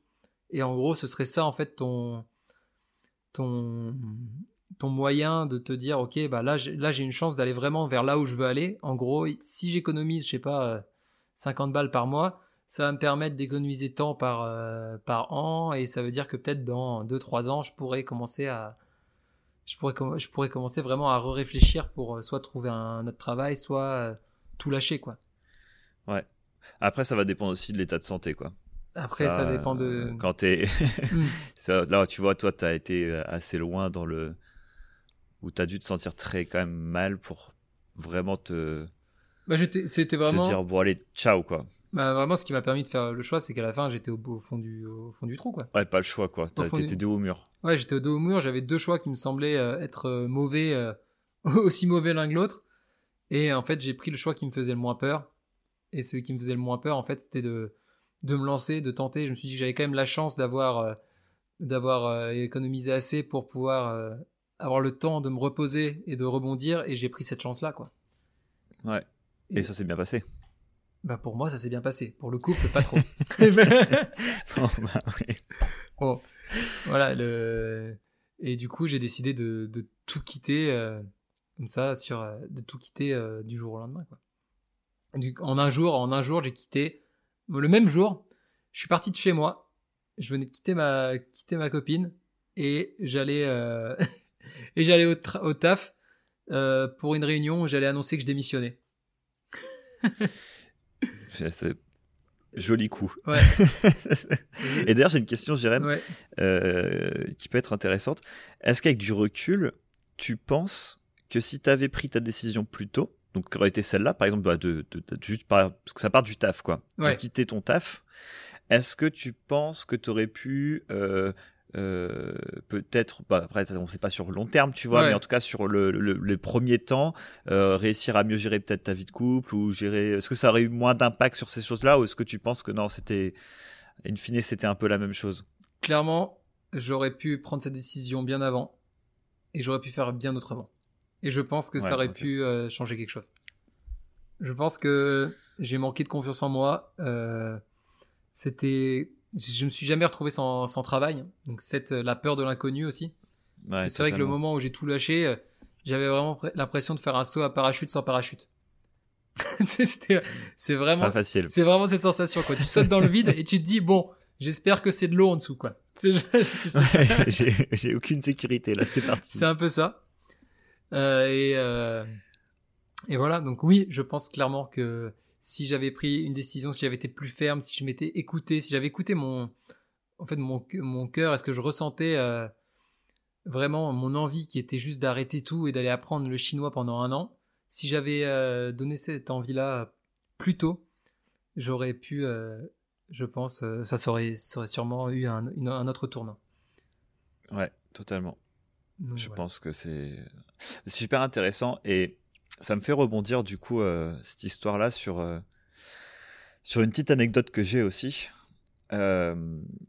C: Et en gros, ce serait ça, en fait, ton, ton, ton moyen de te dire, ok, bah là, là, j'ai une chance d'aller vraiment vers là où je veux aller. En gros, si j'économise, je sais pas, 50 balles par mois, ça va me permettre d'économiser tant par, euh, par an, et ça veut dire que peut-être dans 2-3 ans, je pourrais commencer à, je pourrais, je pourrais commencer vraiment à réfléchir pour euh, soit trouver un autre travail, soit euh, tout lâcher, quoi.
B: Ouais. Après, ça va dépendre aussi de l'état de santé, quoi.
C: Après, ça, dépend de.
B: Euh, quand t'es. Hmm. Là, tu vois, toi, t'as été euh, assez loin dans le. Où t'as dû te sentir très, quand même, mal pour vraiment te.
C: Bah, c'était vraiment.
B: Te dire, bon, allez, ciao, quoi.
C: Bah, vraiment, ce qui m'a permis de faire le choix, c'est qu'à la fin, j'étais au, fond du, au fond du trou, quoi.
B: Ouais, pas le choix, quoi. T'étais dos au mur.
C: Ouais, j'étais au dos au mur. J'avais deux choix qui me semblaient euh, être mauvais, aussi mauvais l'un que l'autre. Et en fait, j'ai pris le choix qui me faisait le moins peur. Et celui qui me faisait le moins peur, en fait, c'était de, de me lancer, de tenter. Je me suis dit que j'avais quand même la chance d'avoir euh, d'avoir euh, économisé assez pour pouvoir euh, avoir le temps de me reposer et de rebondir. Et j'ai pris cette chance-là, quoi.
B: Ouais. Et, ça s'est bien passé.
C: Bah pour moi, ça s'est bien passé. Pour le couple, pas trop. bon, bah, oui. bon, voilà. Le... Et du coup, j'ai décidé de, de, tout quitter comme ça, sur, de tout quitter du jour au lendemain, quoi en un jour, en un jour, j'ai quitté. Le même jour, je suis parti de chez moi. Je venais de quitter ma, quitter ma copine et j'allais, euh, et j'allais au, au taf euh, pour une réunion où j'allais annoncer que je démissionnais.
B: C'est joli coup. Ouais. et d'ailleurs, j'ai une question, Jérém, euh, qui peut être intéressante. Est-ce qu'avec du recul, tu penses que si tu avais pris ta décision plus tôt, donc qui aurait été celle-là, par exemple, bah, de, juste parce que ça part du taf, quoi. De quitter ton taf. Est-ce que tu penses que tu aurais pu euh, euh, peut-être, bah, après, on ne sait pas sur le long terme, tu vois, mais en tout cas sur le, le, premier temps, euh, réussir à mieux gérer peut-être ta vie de couple ou gérer. Est-ce que ça aurait eu moins d'impact sur ces choses-là ou est-ce que tu penses que non, c'était, in fine, c'était un peu la même chose?
C: Clairement, j'aurais pu prendre cette décision bien avant et j'aurais pu faire bien autrement. Et je pense que ça aurait pu euh, changer quelque chose. Je pense que j'ai manqué de confiance en moi. C'était, je me suis jamais retrouvé sans, sans travail. Donc cette la peur de l'inconnu aussi. c'est vrai que le moment où j'ai tout lâché, euh, j'avais vraiment l'impression de faire un saut à parachute sans parachute. c'est vraiment
B: Pas facile.
C: C'est vraiment cette sensation quoi. Tu sautes dans le vide et tu te dis bon, j'espère que c'est de l'eau en dessous quoi.
B: j'ai aucune sécurité là, c'est parti.
C: C'est un peu ça. Euh, et, euh, et voilà, donc oui, je pense clairement que si j'avais pris une décision, si j'avais été plus ferme, si je m'étais écouté, si j'avais écouté mon, en fait, mon, mon cœur, est-ce que je ressentais euh, vraiment mon envie qui était juste d'arrêter tout et d'aller apprendre le chinois pendant un an, si j'avais donné cette envie-là plus tôt, j'aurais pu, je pense, ça, aurait, ça aurait sûrement eu un, un autre tournant.
B: Ouais, totalement. Je pense que c'est super intéressant et ça me fait rebondir du coup euh, cette histoire-là sur euh, sur une petite anecdote que j'ai aussi. Euh,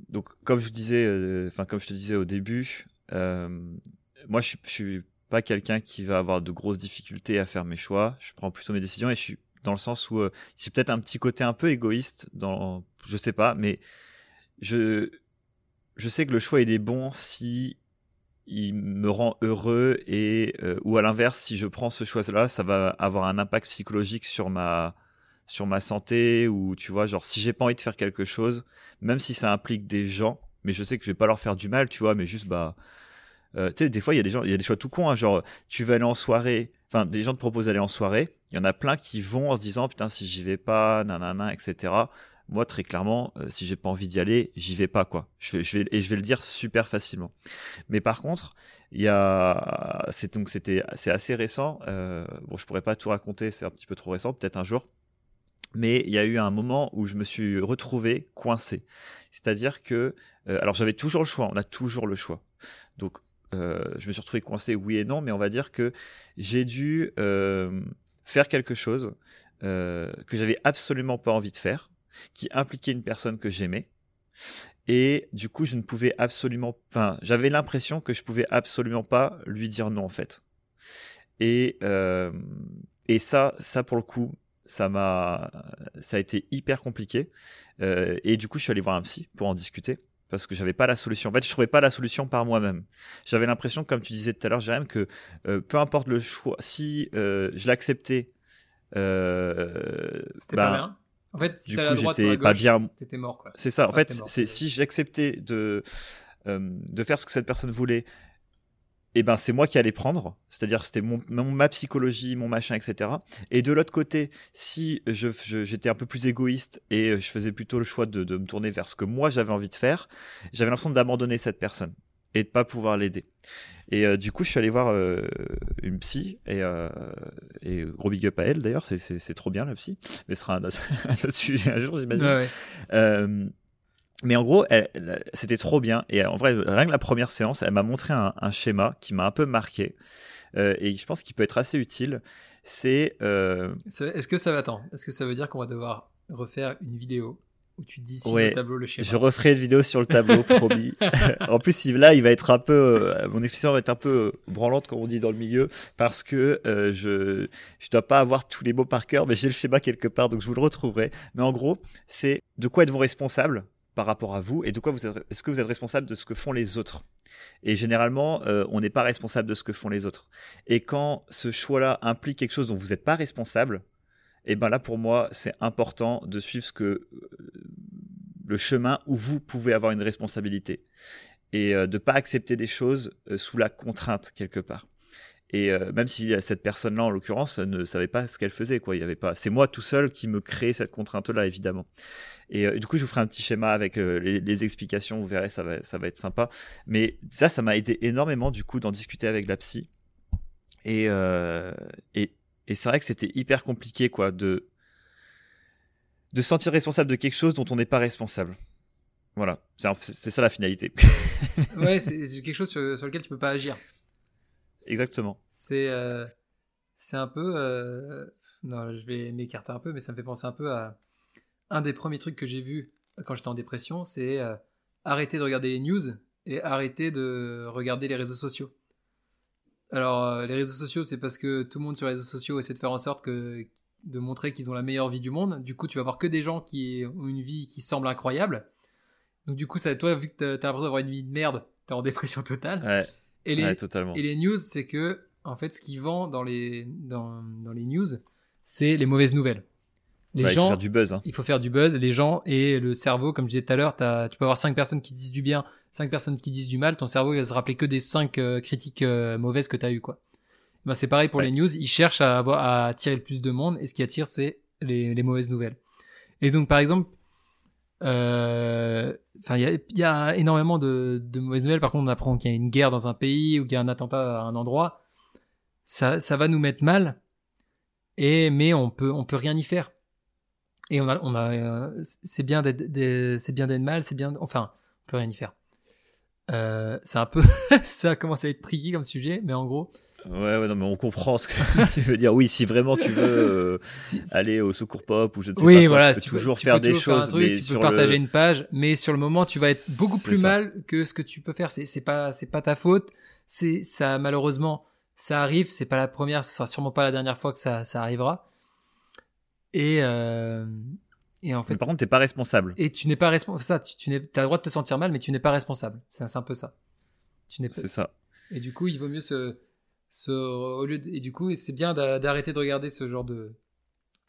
B: donc comme je disais, enfin comme je te disais au début, moi je, je suis pas quelqu'un qui va avoir de grosses difficultés à faire mes choix. Je prends plutôt mes décisions et je suis dans le sens où j'ai peut-être un petit côté un peu égoïste dans, je sais pas, mais je je sais que le choix il est bon si il me rend heureux et euh, ou à l'inverse si je prends ce choix là ça va avoir un impact psychologique sur ma sur ma santé ou tu vois genre si j'ai pas envie de faire quelque chose même si ça implique des gens mais je sais que je vais pas leur faire du mal tu vois mais juste bah euh, tu sais des fois il y a des gens il y a des choix tout cons hein, genre tu vas aller en soirée enfin des gens te proposent d'aller en soirée il y en a plein qui vont en se disant putain si j'y vais pas nanana etc moi très clairement si euh, si j'ai pas envie d'y aller j'y vais pas quoi je je vais et je vais le dire super facilement mais par contre il y a c'est donc c'était c'est assez récent euh, bon je pourrais pas tout raconter c'est un petit peu trop récent peut-être un jour mais il y a eu un moment où je me suis retrouvé coincé. C'est-à-dire que, euh, alors j'avais toujours le choix, on a toujours le choix. Donc euh, je me suis retrouvé coincé, oui et non, mais on va dire que j'ai dû euh, faire quelque chose que j'avais absolument pas envie de faire, qui impliquait une personne que j'aimais. Et du coup, je ne pouvais absolument, enfin, j'avais l'impression que je pouvais absolument pas lui dire non en fait. Et et ça, ça pour le coup, ça m'a, ça a été hyper compliqué. Euh, et du coup, je suis allé voir un psy pour en discuter parce que j'avais pas la solution. En fait, je trouvais pas la solution par moi-même. J'avais l'impression, comme tu disais tout à l'heure, Jérém, que euh, peu importe le choix, si euh, je l'acceptais,
C: c'était pas
B: ben,
C: bien. En fait, si droite ou
B: j'étais
C: à
B: pas bien.
C: t'étais mort quoi.
B: C'est ça. En fait, c'est si j'acceptais de de faire ce que cette personne voulait et ben c'est moi qui allais prendre, c'est-à-dire c'était mon, mon- ma psychologie, mon machin, etc. Et de l'autre côté, si je, je- j'étais un peu plus égoïste et je faisais plutôt le choix de, de me tourner vers ce que moi j'avais envie de faire, j'avais l'impression d'abandonner cette personne et de pas pouvoir l'aider. Et euh, du coup, je suis allé voir euh, une psy et, euh, et gros big up à elle d'ailleurs, c'est, trop bien la psy, mais ce sera un autre, un autre sujet un jour, j'imagine.
C: Ouais, ouais.
B: Mais en gros, c'était trop bien. Et en vrai, rien que la première séance, elle m'a montré un, un schéma qui m'a un peu marqué. Et je pense qu'il peut être assez utile. C'est.
C: Est-ce que ça va Est-ce que ça veut dire qu'on va devoir refaire une vidéo où tu dis si
B: Ouais,
C: le tableau le schéma
B: je referai une vidéo sur le tableau, promis. en plus, là, il va être un peu. euh, mon explication va être un peu euh, branlante, comme on dit dans le milieu, parce que euh, je je dois pas avoir tous les mots par cœur, mais j'ai le schéma quelque part, donc je vous le retrouverai. Mais en gros, c'est de quoi êtes-vous responsable par rapport à vous et de quoi vous êtes, est-ce que vous êtes responsable de ce que font les autres? Et généralement, euh, on n'est pas responsable de ce que font les autres. Et quand ce choix-là implique quelque chose dont vous n'êtes pas responsable, et ben là pour moi, c'est important de suivre ce que le chemin où vous pouvez avoir une responsabilité et euh, de pas accepter des choses euh, sous la contrainte quelque part. Et euh, même si cette personne-là, en l'occurrence, ne savait pas ce qu'elle faisait, quoi. Il y avait pas. C'est moi tout seul qui me crée cette contrainte-là, évidemment. Et du coup, je vous ferai un petit schéma avec les, explications. Vous verrez, ça va, ça va être sympa. Mais ça, ça m'a aidé énormément, du coup, d'en discuter avec la psy. Et et, et c'est vrai que c'était hyper compliqué, quoi, de de se sentir responsable de quelque chose dont on n'est pas responsable. Voilà, c'est ça la finalité.
C: Ouais, c'est quelque chose sur, sur lequel tu peux pas agir.
B: Exactement.
C: C'est euh, c'est un peu. euh, non, je vais m'écarter un peu, mais ça me fait penser un peu à un des premiers trucs que j'ai vu quand j'étais en dépression, c'est euh, arrêter de regarder les news et arrêter de regarder les réseaux sociaux. Alors, les réseaux sociaux, c'est parce que tout le monde sur les réseaux sociaux essaie de faire en sorte que de montrer qu'ils ont la meilleure vie du monde. Du coup, tu vas voir que des gens qui ont une vie qui semble incroyable. Donc, du coup, ça, toi, vu que t'as t'as l'impression d'avoir une vie de merde, t'es en dépression totale.
B: Ouais,
C: Et les,
B: ouais, totalement.
C: et les news, c'est que, en fait, ce qui vend dans les, dans, dans les news, c'est les mauvaises nouvelles. Les
B: Ouais, il faut
C: gens,
B: faire du buzz. Hein.
C: il faut faire du buzz. Les gens et le cerveau, comme je disais tout à l'heure, tu peux avoir cinq personnes qui disent du bien, cinq personnes qui disent du mal. Ton cerveau, il va se rappeler que des cinq euh, critiques euh, mauvaises que tu as eues, quoi. Ben, c'est pareil pour
B: Ouais.
C: les news. Ils cherchent à, avoir, à attirer le plus de monde et ce qui attire, c'est les, les mauvaises nouvelles. Et donc, par exemple, euh, il y a, il y a énormément de, de mauvaises nouvelles. Par contre, on apprend qu'il y a une guerre dans un pays ou qu'il y a un attentat à un endroit. Ça, ça va nous mettre mal. Et, mais on peut, on peut rien y faire. Et on a, on a, euh, c'est bien d'être, c'est bien d'être mal, c'est bien, enfin, on peut rien y faire. Euh, c'est un peu, ça commence à être tricky comme sujet, mais en gros,
B: Ouais, ouais, non, mais on comprend ce que tu veux dire. Oui, si vraiment tu veux euh,
C: si-
B: aller au secours pop ou je ne sais
C: oui,
B: pas quoi,
C: voilà,
B: tu peux toujours
C: tu
B: faire
C: peux
B: des
C: toujours faire un
B: choses,
C: truc,
B: mais
C: tu peux
B: sur
C: partager
B: le...
C: une page, mais sur le moment, tu vas être beaucoup plus
B: ça.
C: mal que ce que tu peux faire. C'est, c'est pas, c'est pas ta faute. C'est, ça, malheureusement, ça arrive. C'est pas la première, ce sera sûrement pas la dernière fois que ça, ça arrivera. Et, euh, et en
B: Mais
C: fait,
B: par contre, t'es pas responsable.
C: et tu n'es pas responsable. Ça, tu, tu n'es, t'as le droit de te sentir mal, mais tu n'es pas responsable. C'est, c'est un peu ça. Tu n'es pas,
B: C'est ça.
C: et du coup, il vaut mieux se, au lieu et du coup, c'est bien d'a- d'arrêter de regarder ce genre de,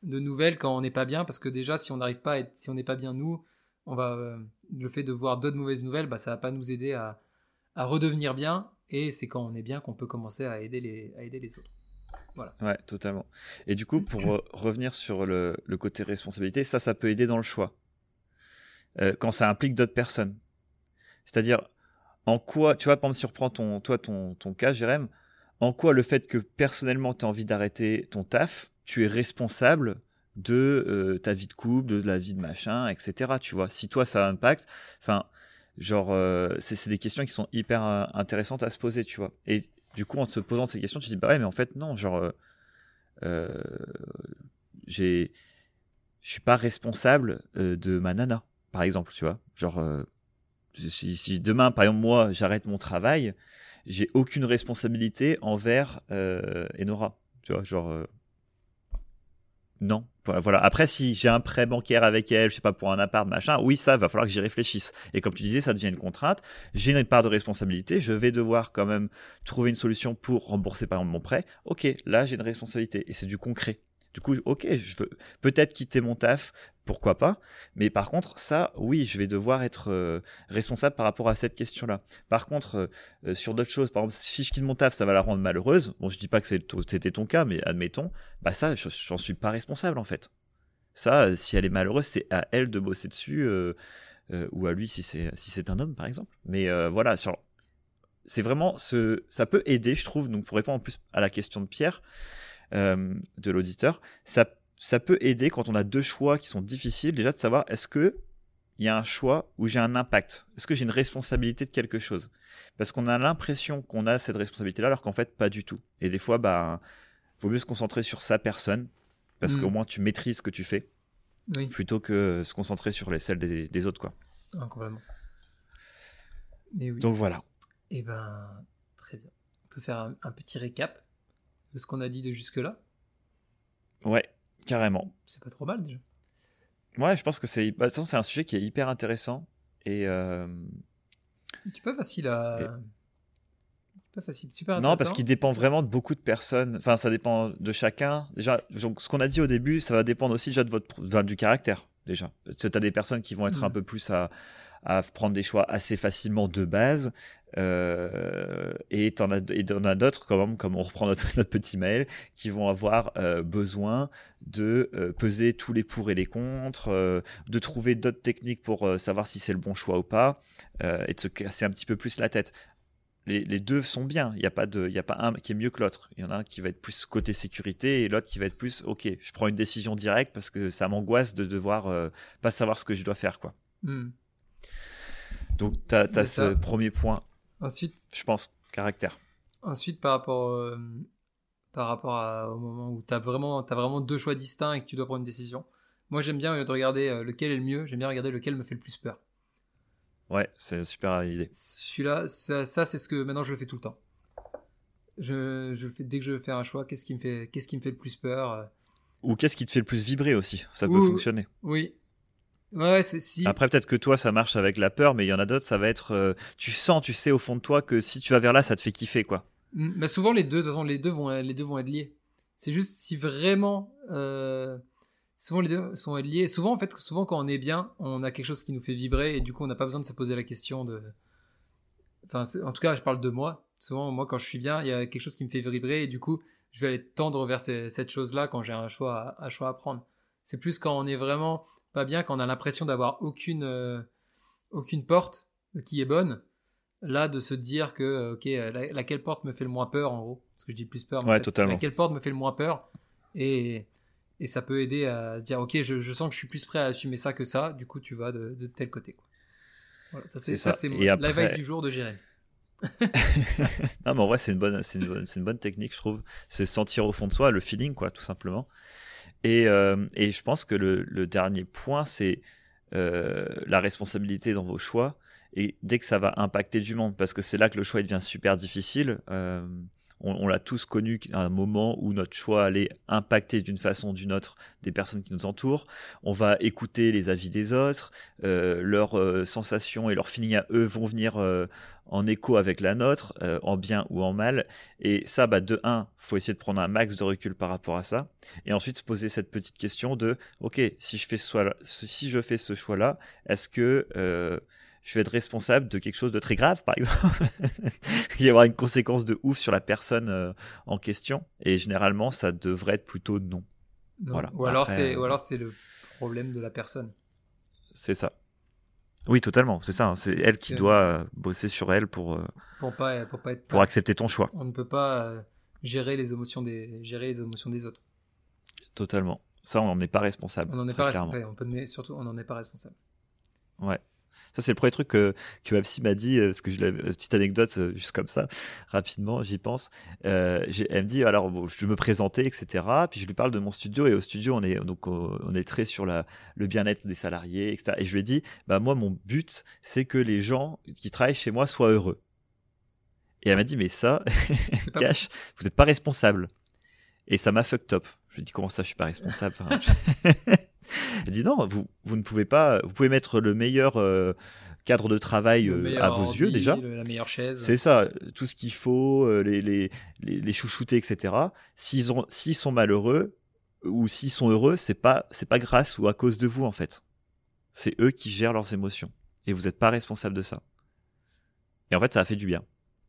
C: de nouvelles quand on n'est pas bien, parce que déjà, si on n'arrive pas, si on n'est pas bien nous, on va euh, le fait de voir d'autres mauvaises nouvelles, bah, ça va pas nous aider à, à redevenir bien. Et c'est quand on est bien qu'on peut commencer à aider les, à aider les autres.
B: Ouais, totalement. Et du coup, pour euh, revenir sur le, côté responsabilité, ça, ça peut aider dans le choix. Euh, quand ça implique d'autres personnes. C'est-à-dire, en quoi, tu vois, par exemple, si on reprend toi, ton, ton cas, Jérém, en quoi le fait que personnellement tu as envie d'arrêter ton taf, tu es responsable de euh, ta vie de couple, de la vie de machin, etc. Tu vois, si toi ça impacte, enfin, genre, euh, c'est des questions qui sont hyper euh, intéressantes à se poser, tu vois? Et du coup, en te posant ces questions, tu te dis, bah ouais, mais en fait, non, genre, j'ai, je suis pas responsable de ma nana, par exemple, tu vois? Genre, si, si, demain, par exemple, moi, j'arrête mon travail, j'ai aucune responsabilité envers Enora, tu vois, genre non. Voilà. Après, si j'ai un prêt bancaire avec elle, je sais pas, pour un appart, machin, oui, ça, va falloir que j'y réfléchisse. Et comme tu disais, ça devient une contrainte. J'ai une part de responsabilité. Je vais devoir quand même trouver une solution pour rembourser, par exemple, mon prêt. Ok, là, j'ai une responsabilité. Et c'est du concret. Du coup, ok, je veux peut-être quitter mon taf, pourquoi pas. Mais par contre, ça, oui, je vais devoir être euh, responsable par rapport à cette question-là. Par contre, euh, euh, sur d'autres choses, par exemple, si je quitte mon taf, ça va la rendre malheureuse. Bon, je dis pas que c'était ton cas, mais admettons, bah ça, j'en suis pas responsable en fait. Ça, si elle est malheureuse, c'est à elle de bosser dessus, ou à lui si c'est si c'est un homme, par exemple. Mais voilà, c'est vraiment ce, ça peut aider, je trouve. Donc pour répondre en plus à la question de Pierre, de l'auditeur, ça ça peut aider quand on a deux choix qui sont difficiles, déjà de savoir est-ce que il y a un choix où j'ai un impact? Est-ce que j'ai une responsabilité de quelque chose? Parce qu'on a l'impression qu'on a cette responsabilité-là, alors qu'en fait, pas du tout. Et des fois, bah, vaut mieux se concentrer sur sa personne, parce qu'au mm. moins tu maîtrises ce que tu fais, plutôt que se concentrer sur les celles des, autres, quoi.
C: Ah, complètement.
B: Donc voilà.
C: Eh ben, très bien. On peut faire un, un petit récap de ce qu'on a dit de jusque-là?
B: Ouais. Carrément.
C: C'est pas trop mal déjà.
B: Ouais, je pense que c'est bah, c'est un sujet qui est hyper intéressant et euh...
C: c'est pas facile à pas facile, super
B: Non, parce qu'il dépend vraiment de beaucoup de personnes. Enfin, ça dépend de chacun. Déjà, donc, ce qu'on a dit au début, ça va dépendre aussi déjà de votre, du caractère, déjà. Tu as des personnes qui vont être un mm. peu plus à, à prendre des choix assez facilement de base. Euh, et t'en as, et en as d'autres, comme, comme on reprend notre, notre, petit mail, qui vont avoir euh, besoin de euh, peser tous les pour et les contre, de trouver d'autres techniques pour savoir si c'est le bon choix ou pas, et de se casser un petit peu plus la tête. Les, les deux sont bien, il n'y a, pas de, il y a pas un qui est mieux que l'autre. Il y en a un qui va être plus côté sécurité et l'autre qui va être plus, ok, je prends une décision directe parce que ça m'angoisse de devoir pas savoir ce que je dois faire. quoi. Hmm. Donc, tu as, ce premier point.
C: Ensuite,
B: je pense, caractère.
C: Ensuite, par rapport, euh, par rapport au moment où tu as vraiment, as vraiment deux choix distincts et que tu dois prendre une décision, moi j'aime bien de regarder euh, lequel est le mieux, j'aime bien regarder lequel me fait le plus peur.
B: Ouais, c'est une super idée.
C: Celui-là, ça, c'est ce que maintenant je le fais tout le temps. Je, je le fais dès que je fais un choix, qu'est-ce qui me fait, qu'est-ce qui me fait le plus peur euh.
B: Ou qu'est-ce qui te fait le plus vibrer aussi, ça peut fonctionner.
C: Oui, Ouais, si.
B: Après, peut-être que toi, ça marche avec la peur, mais il y en a d'autres, ça va être. Euh, tu sens, tu sais, au fond de toi, que si tu vas vers là, ça te fait kiffer, quoi.
C: Mm, bah souvent, les deux, de toute façon, les deux vont, les deux vont être liés. C'est juste si vraiment. Euh, souvent, les deux sont liés. Souvent, en fait, souvent, quand on est bien, on a quelque chose qui nous fait vibrer, et du coup, on n'a pas besoin de se poser la question de. Enfin, en tout cas, je parle de moi. Souvent, moi, quand je suis bien, il y a quelque chose qui me fait vibrer, et du coup, je vais aller tendre vers cette chose-là quand j'ai un choix à, choix à prendre. C'est plus quand on est vraiment pas bien quand on a l'impression d'avoir aucune, euh, aucune porte qui est bonne. Là, de se dire que, euh, ok, laquelle porte me fait le moins peur, en gros. Parce que je dis plus peur.
B: ouais, totalement.
C: Laquelle porte me fait le moins peur. Et, et ça peut aider à se dire, ok, je, je, sens que je suis plus prêt à assumer ça que ça. Du coup, tu vas de, de tel côté. Quoi. Voilà, ça, c'est ça. c'est l'advice du jour de Jérémy.
B: non, mais en vrai, c'est une, bonne, c'est, une bonne, c'est une bonne technique, je trouve. C'est sentir au fond de soi, le feeling, quoi, tout simplement. Et, euh, et je pense que le, le dernier point, c'est euh, la responsabilité dans vos choix. Et dès que ça va impacter du monde, parce que c'est là que le choix devient super difficile. Euh, on, l'a tous connu à un moment où notre choix allait impacter d'une façon ou d'une autre des personnes qui nous entourent. On va écouter les avis des autres, euh, leurs euh, sensations et leurs feelings à eux vont venir euh, en écho avec la nôtre, en bien ou en mal. Et ça, bah, de un, faut essayer de prendre un max de recul par rapport à ça, et ensuite se poser cette petite question de, ok, si je fais ce, si je fais ce choix-là, est-ce que je vais être responsable de quelque chose de très grave, par exemple. Il y aura une conséquence de ouf sur la personne euh, en question. Et généralement, ça devrait être plutôt non. Voilà.
C: Ou alors c'est, ou alors c'est le problème de la personne.
B: C'est ça. Oui, totalement. C'est ça. Hein. C'est elle qui doit euh, bosser sur elle pour euh,
C: pour pas pour pas être
B: pour accepter ton choix.
C: On ne peut pas gérer les émotions des gérer les émotions des autres.
B: Totalement. Ça, on n'en est pas responsable.
C: On n'en est pas responsable. On peut- surtout, on n'en est pas responsable.
B: Ouais. Ça, c'est le premier truc que, que ma psy m'a dit, euh, parce que je euh, petite anecdote, euh, juste comme ça, rapidement, j'y pense. Euh, elle me dit, alors, bon, je me présentais, etc. Puis je lui parle de mon studio, et au studio, on est, donc, on est très sur la, le bien-être des salariés, etc. Et je lui ai dit, bah, moi, mon but, c'est que les gens qui travaillent chez moi soient heureux. Et elle m'a dit, mais ça,
C: pas
B: Cash, vous n'êtes pas responsable. Et ça m'a fucked up. Je lui ai dit, comment ça, je suis pas responsable? Enfin, je- Elle dit, non, vous, vous ne pouvez pas, vous pouvez mettre le meilleur euh, cadre de travail euh, à vos
C: ordi,
B: yeux déjà.
C: le- la meilleure chaise.
B: C'est ça, tout ce qu'il faut, euh, les, les, les, les chouchouter, etc. S'ils ont, s'ils sont malheureux ou s'ils sont heureux, c'est pas, c'est pas grâce ou à cause de vous en fait. C'est eux qui gèrent leurs émotions et vous n'êtes pas responsable de ça. Et en fait, ça a fait du bien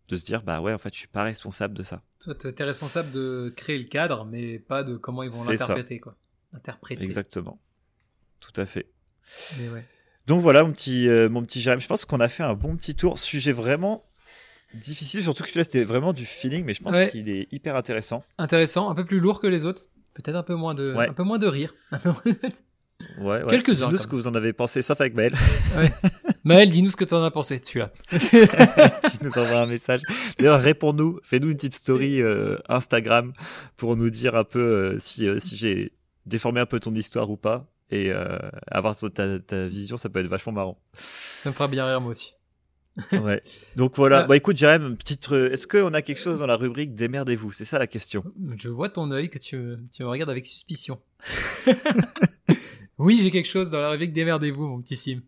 B: de se dire, bah ouais, en fait, je suis pas responsable de ça.
C: Toi, tu es responsable de créer le cadre, mais pas de comment ils vont l'interpréter. quoi. Interpréter.
B: Exactement. Tout à fait.
C: Mais ouais.
B: Donc voilà mon petit, euh, mon petit Jérémy. Je pense qu'on a fait un bon petit tour. Sujet vraiment difficile, surtout que celui-là c'était vraiment du feeling, mais je pense
C: Ouais.
B: qu'il est hyper intéressant.
C: Intéressant, un peu plus lourd que les autres. Peut-être un peu moins de,
B: Ouais.
C: un peu moins de rire. Un peu moins-
B: Ouais.
C: Quelques-uns,
B: Dites-nous ce que vous en avez pensé, sauf avec Maël,
C: Maël, dis-nous ce que tu en as pensé de celui-là.
B: qui nous envoie un message. D'ailleurs, réponds-nous, fais-nous une petite story euh, Instagram pour nous dire un peu euh, si, euh, si j'ai déformé un peu ton histoire ou pas. Et euh, avoir ta, vision, ça peut être vachement marrant.
C: Ça me fera bien rire, moi aussi.
B: Ouais. Donc voilà.
C: Ah.
B: Bah écoute, Jérémy, petite. euh, Est-ce qu'on a quelque chose dans la rubrique Démerdez-vous? C'est ça la question.
C: Je vois ton œil que tu, tu me regardes avec suspicion. oui, j'ai quelque chose dans la rubrique Démerdez-vous, mon petit Sim.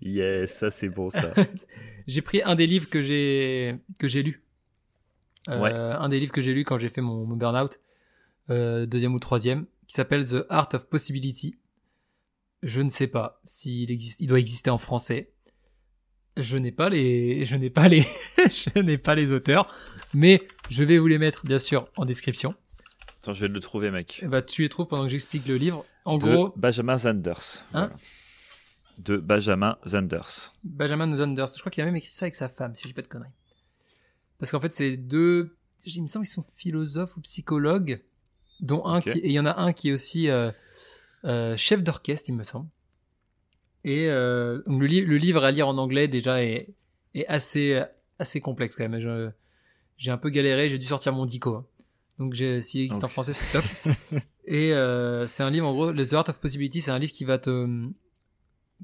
B: Yes, ça c'est bon ça.
C: j'ai pris un des livres que j'ai que j'ai lu. Euh,
B: Ouais.
C: Un des livres que j'ai lu quand j'ai fait mon, mon burn-out, euh, deuxième ou troisième, qui s'appelle The Art of Possibility. Je ne sais pas s'il existe, il doit exister en français. Je n'ai pas les, je n'ai pas les, je n'ai pas les auteurs, mais je vais vous les mettre bien sûr en description.
B: Attends, je vais le trouver, mec.
C: Eh ben, tu les trouves pendant que j'explique le livre. En
B: de
C: gros,
B: Benjamin Zanders.
C: Hein
B: Voilà. De Benjamin Zanders.
C: Benjamin Zanders, je crois qu'il a même écrit ça avec sa femme, si je dis pas de conneries. Parce qu'en fait, c'est deux, il me semble qu'ils sont philosophes ou psychologues, dont un
B: Ok.
C: qui, et il y en a un qui est aussi euh, euh, chef d'orchestre, il me semble. Et euh, le, li- le livre à lire en anglais déjà est, est assez, assez complexe quand même. J'ai un peu galéré, j'ai dû sortir mon dico. hein. Donc s'il existe en français, c'est top. et euh, c'est un livre, en gros, The Art of Possibility, c'est un livre qui va te,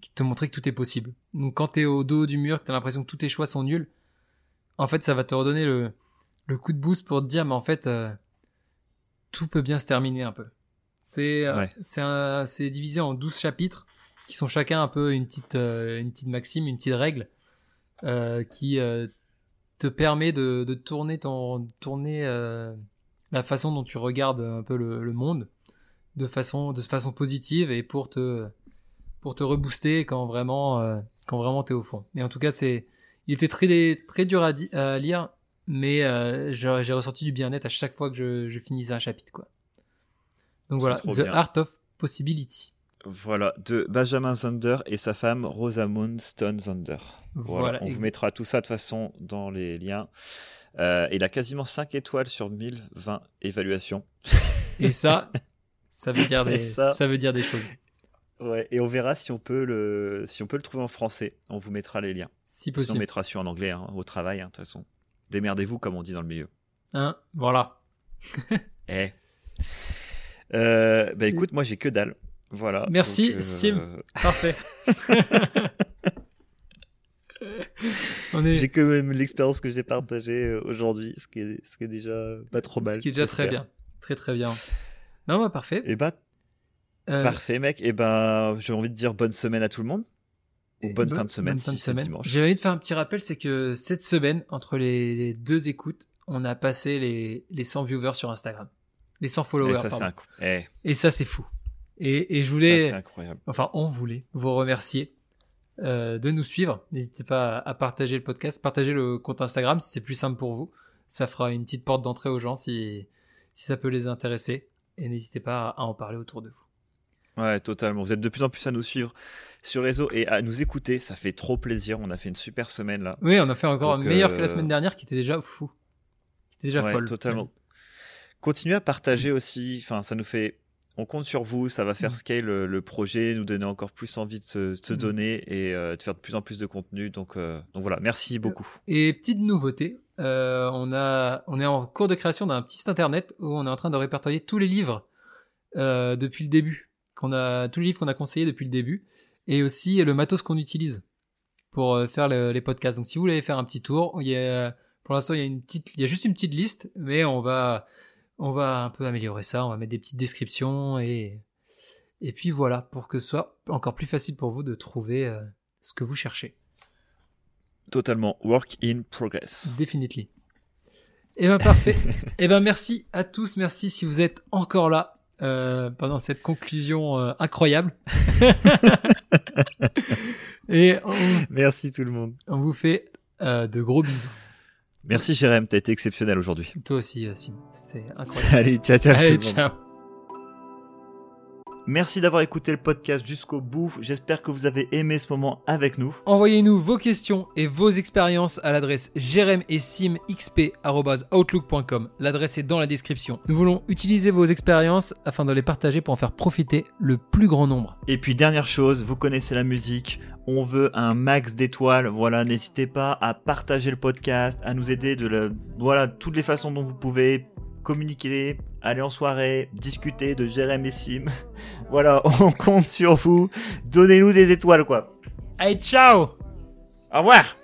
C: qui te montrer que tout est possible. Donc quand t'es au dos du mur, que t'as l'impression que tous tes choix sont nuls, en fait ça va te redonner le, le coup de boost pour te dire mais en fait euh, tout peut bien se terminer un peu. C'est euh,
B: Ouais.
C: c'est divisé en 12 chapitres qui sont chacun un peu une petite euh, une petite maxime, une petite règle euh, qui euh, te permet de, de tourner ton tourner euh, la façon dont tu regardes un peu le, le monde de façon de façon positive et pour te pour te rebooster quand vraiment euh, quand vraiment t'es au fond. Mais en tout cas, c'est il était très très dur à, à lire, mais euh, j'ai j'ai ressenti du bien-être à chaque fois que je, je finissais un chapitre quoi. Donc voilà, The
B: bien.
C: Art of Possibility.
B: Voilà, de Benjamin Zander et sa femme Rosamund Stone Zander. Voilà,
C: Voilà,
B: on vous mettra tout ça de toute façon dans les liens. Euh, il a quasiment 5 étoiles sur 1020 évaluations.
C: Et ça, ça veut dire des
B: Et ça-
C: ça veut dire des choses.
B: Ouais, et on verra si on peut le, si on peut le trouver en français. On vous mettra les liens.
C: Si
B: Sinon, on
C: possible.
B: mettra sur en anglais, hein, au travail, hein, de toute façon. Démerdez-vous, comme on dit dans le milieu.
C: Hein, voilà.
B: Eh. Euh, bah écoute, moi j'ai que dalle. Voilà.
C: Merci,
B: Donc, euh,
C: Sim. Parfait. On est
B: J'ai que même l'expérience que j'ai partagée euh, aujourd'hui, ce qui est, ce qui est déjà pas trop mal.
C: ce qui est déjà très bien. Très très bien. Non, bah parfait.
B: Et bah
C: Euh,
B: parfait, mec. Et ben j'ai envie de dire bonne semaine à tout le monde. Ou bonne fin de semaine
C: bonne fin
B: si
C: de
B: c'est
C: semaine.
B: dimanche.
C: J'ai envie de faire un petit rappel, c'est que cette semaine, entre les, les deux écoutes, on a passé les, les 100 viewers sur Instagram. Les 100
B: Et
C: followers,
B: ça, c'est
C: pardon.
B: inc- eh,
C: Et ça, c'est fou. Et, et je
B: ça,
C: voulais,
B: c'est incroyable.
C: enfin, on voulait vous remercier euh, de nous suivre. N'hésitez pas à, partager le podcast, partager le compte Instagram si c'est plus simple pour vous. Ça fera une petite porte d'entrée aux gens si, si ça peut les intéresser. Et n'hésitez pas à, à en parler autour de vous.
B: Ouais, totalement. Vous êtes de plus en plus à nous suivre sur les réseaux et à nous écouter. Ça fait trop plaisir. On a fait une super semaine là.
C: Oui, on a fait encore
B: Donc,
C: meilleur
B: euh,
C: que la semaine dernière qui était déjà fou. Qui était déjà
B: Ouais,
C: folle.
B: totalement. Continuez à partager aussi. Enfin, ça nous fait. on compte sur vous. Ça va faire
C: Mm.
B: scale le, le projet, nous donner encore plus envie de se, de se
C: Mm.
B: donner et euh, de faire de plus en plus de contenu. Donc, euh, donc voilà, merci beaucoup.
C: Et petite nouveauté, euh, on, a, on est en cours de création d'un petit site internet où on est en train de répertorier tous les livres euh, depuis le début, qu'on a tous les livres qu'on a conseillés depuis le début, et aussi le matos qu'on utilise pour euh, faire le- les podcasts. Donc si vous voulez faire un petit tour, il y a, pour l'instant il y a une petite, il y a juste une petite liste, mais on va, on va un peu améliorer ça, on va mettre des petites descriptions et et puis voilà pour que ce soit encore plus facile pour vous de trouver euh, ce que vous cherchez.
B: Totalement work in progress.
C: Definitely. Eh ben parfait. eh ben merci à tous, merci si vous êtes encore là euh, pendant cette conclusion euh, incroyable. Et on,
B: Merci tout le monde.
C: on vous fait de gros bisous.
B: Merci Jérém, t'as été exceptionnel aujourd'hui.
C: Toi aussi, Simon. C'est incroyable.
B: Allez, ciao, ciao.
C: Allez, ciao.
B: Merci d'avoir écouté le podcast jusqu'au bout. J'espère que vous avez aimé ce moment avec nous.
C: Envoyez-nous vos questions et vos expériences à l'adresse jeremessimxp.outlook.com. L'adresse est dans la description. Nous voulons utiliser vos expériences afin de les partager pour en faire profiter le plus grand nombre.
B: Et puis dernière chose, vous connaissez la musique, on veut un max d'étoiles. Voilà, n'hésitez pas à partager le podcast, à nous aider de le, voilà, toutes les façons dont vous pouvez communiquer, aller en soirée, discuter de Jérém et Sim. Voilà, on compte sur vous. Donnez-nous des étoiles quoi.
C: Allez, ciao
B: Au revoir.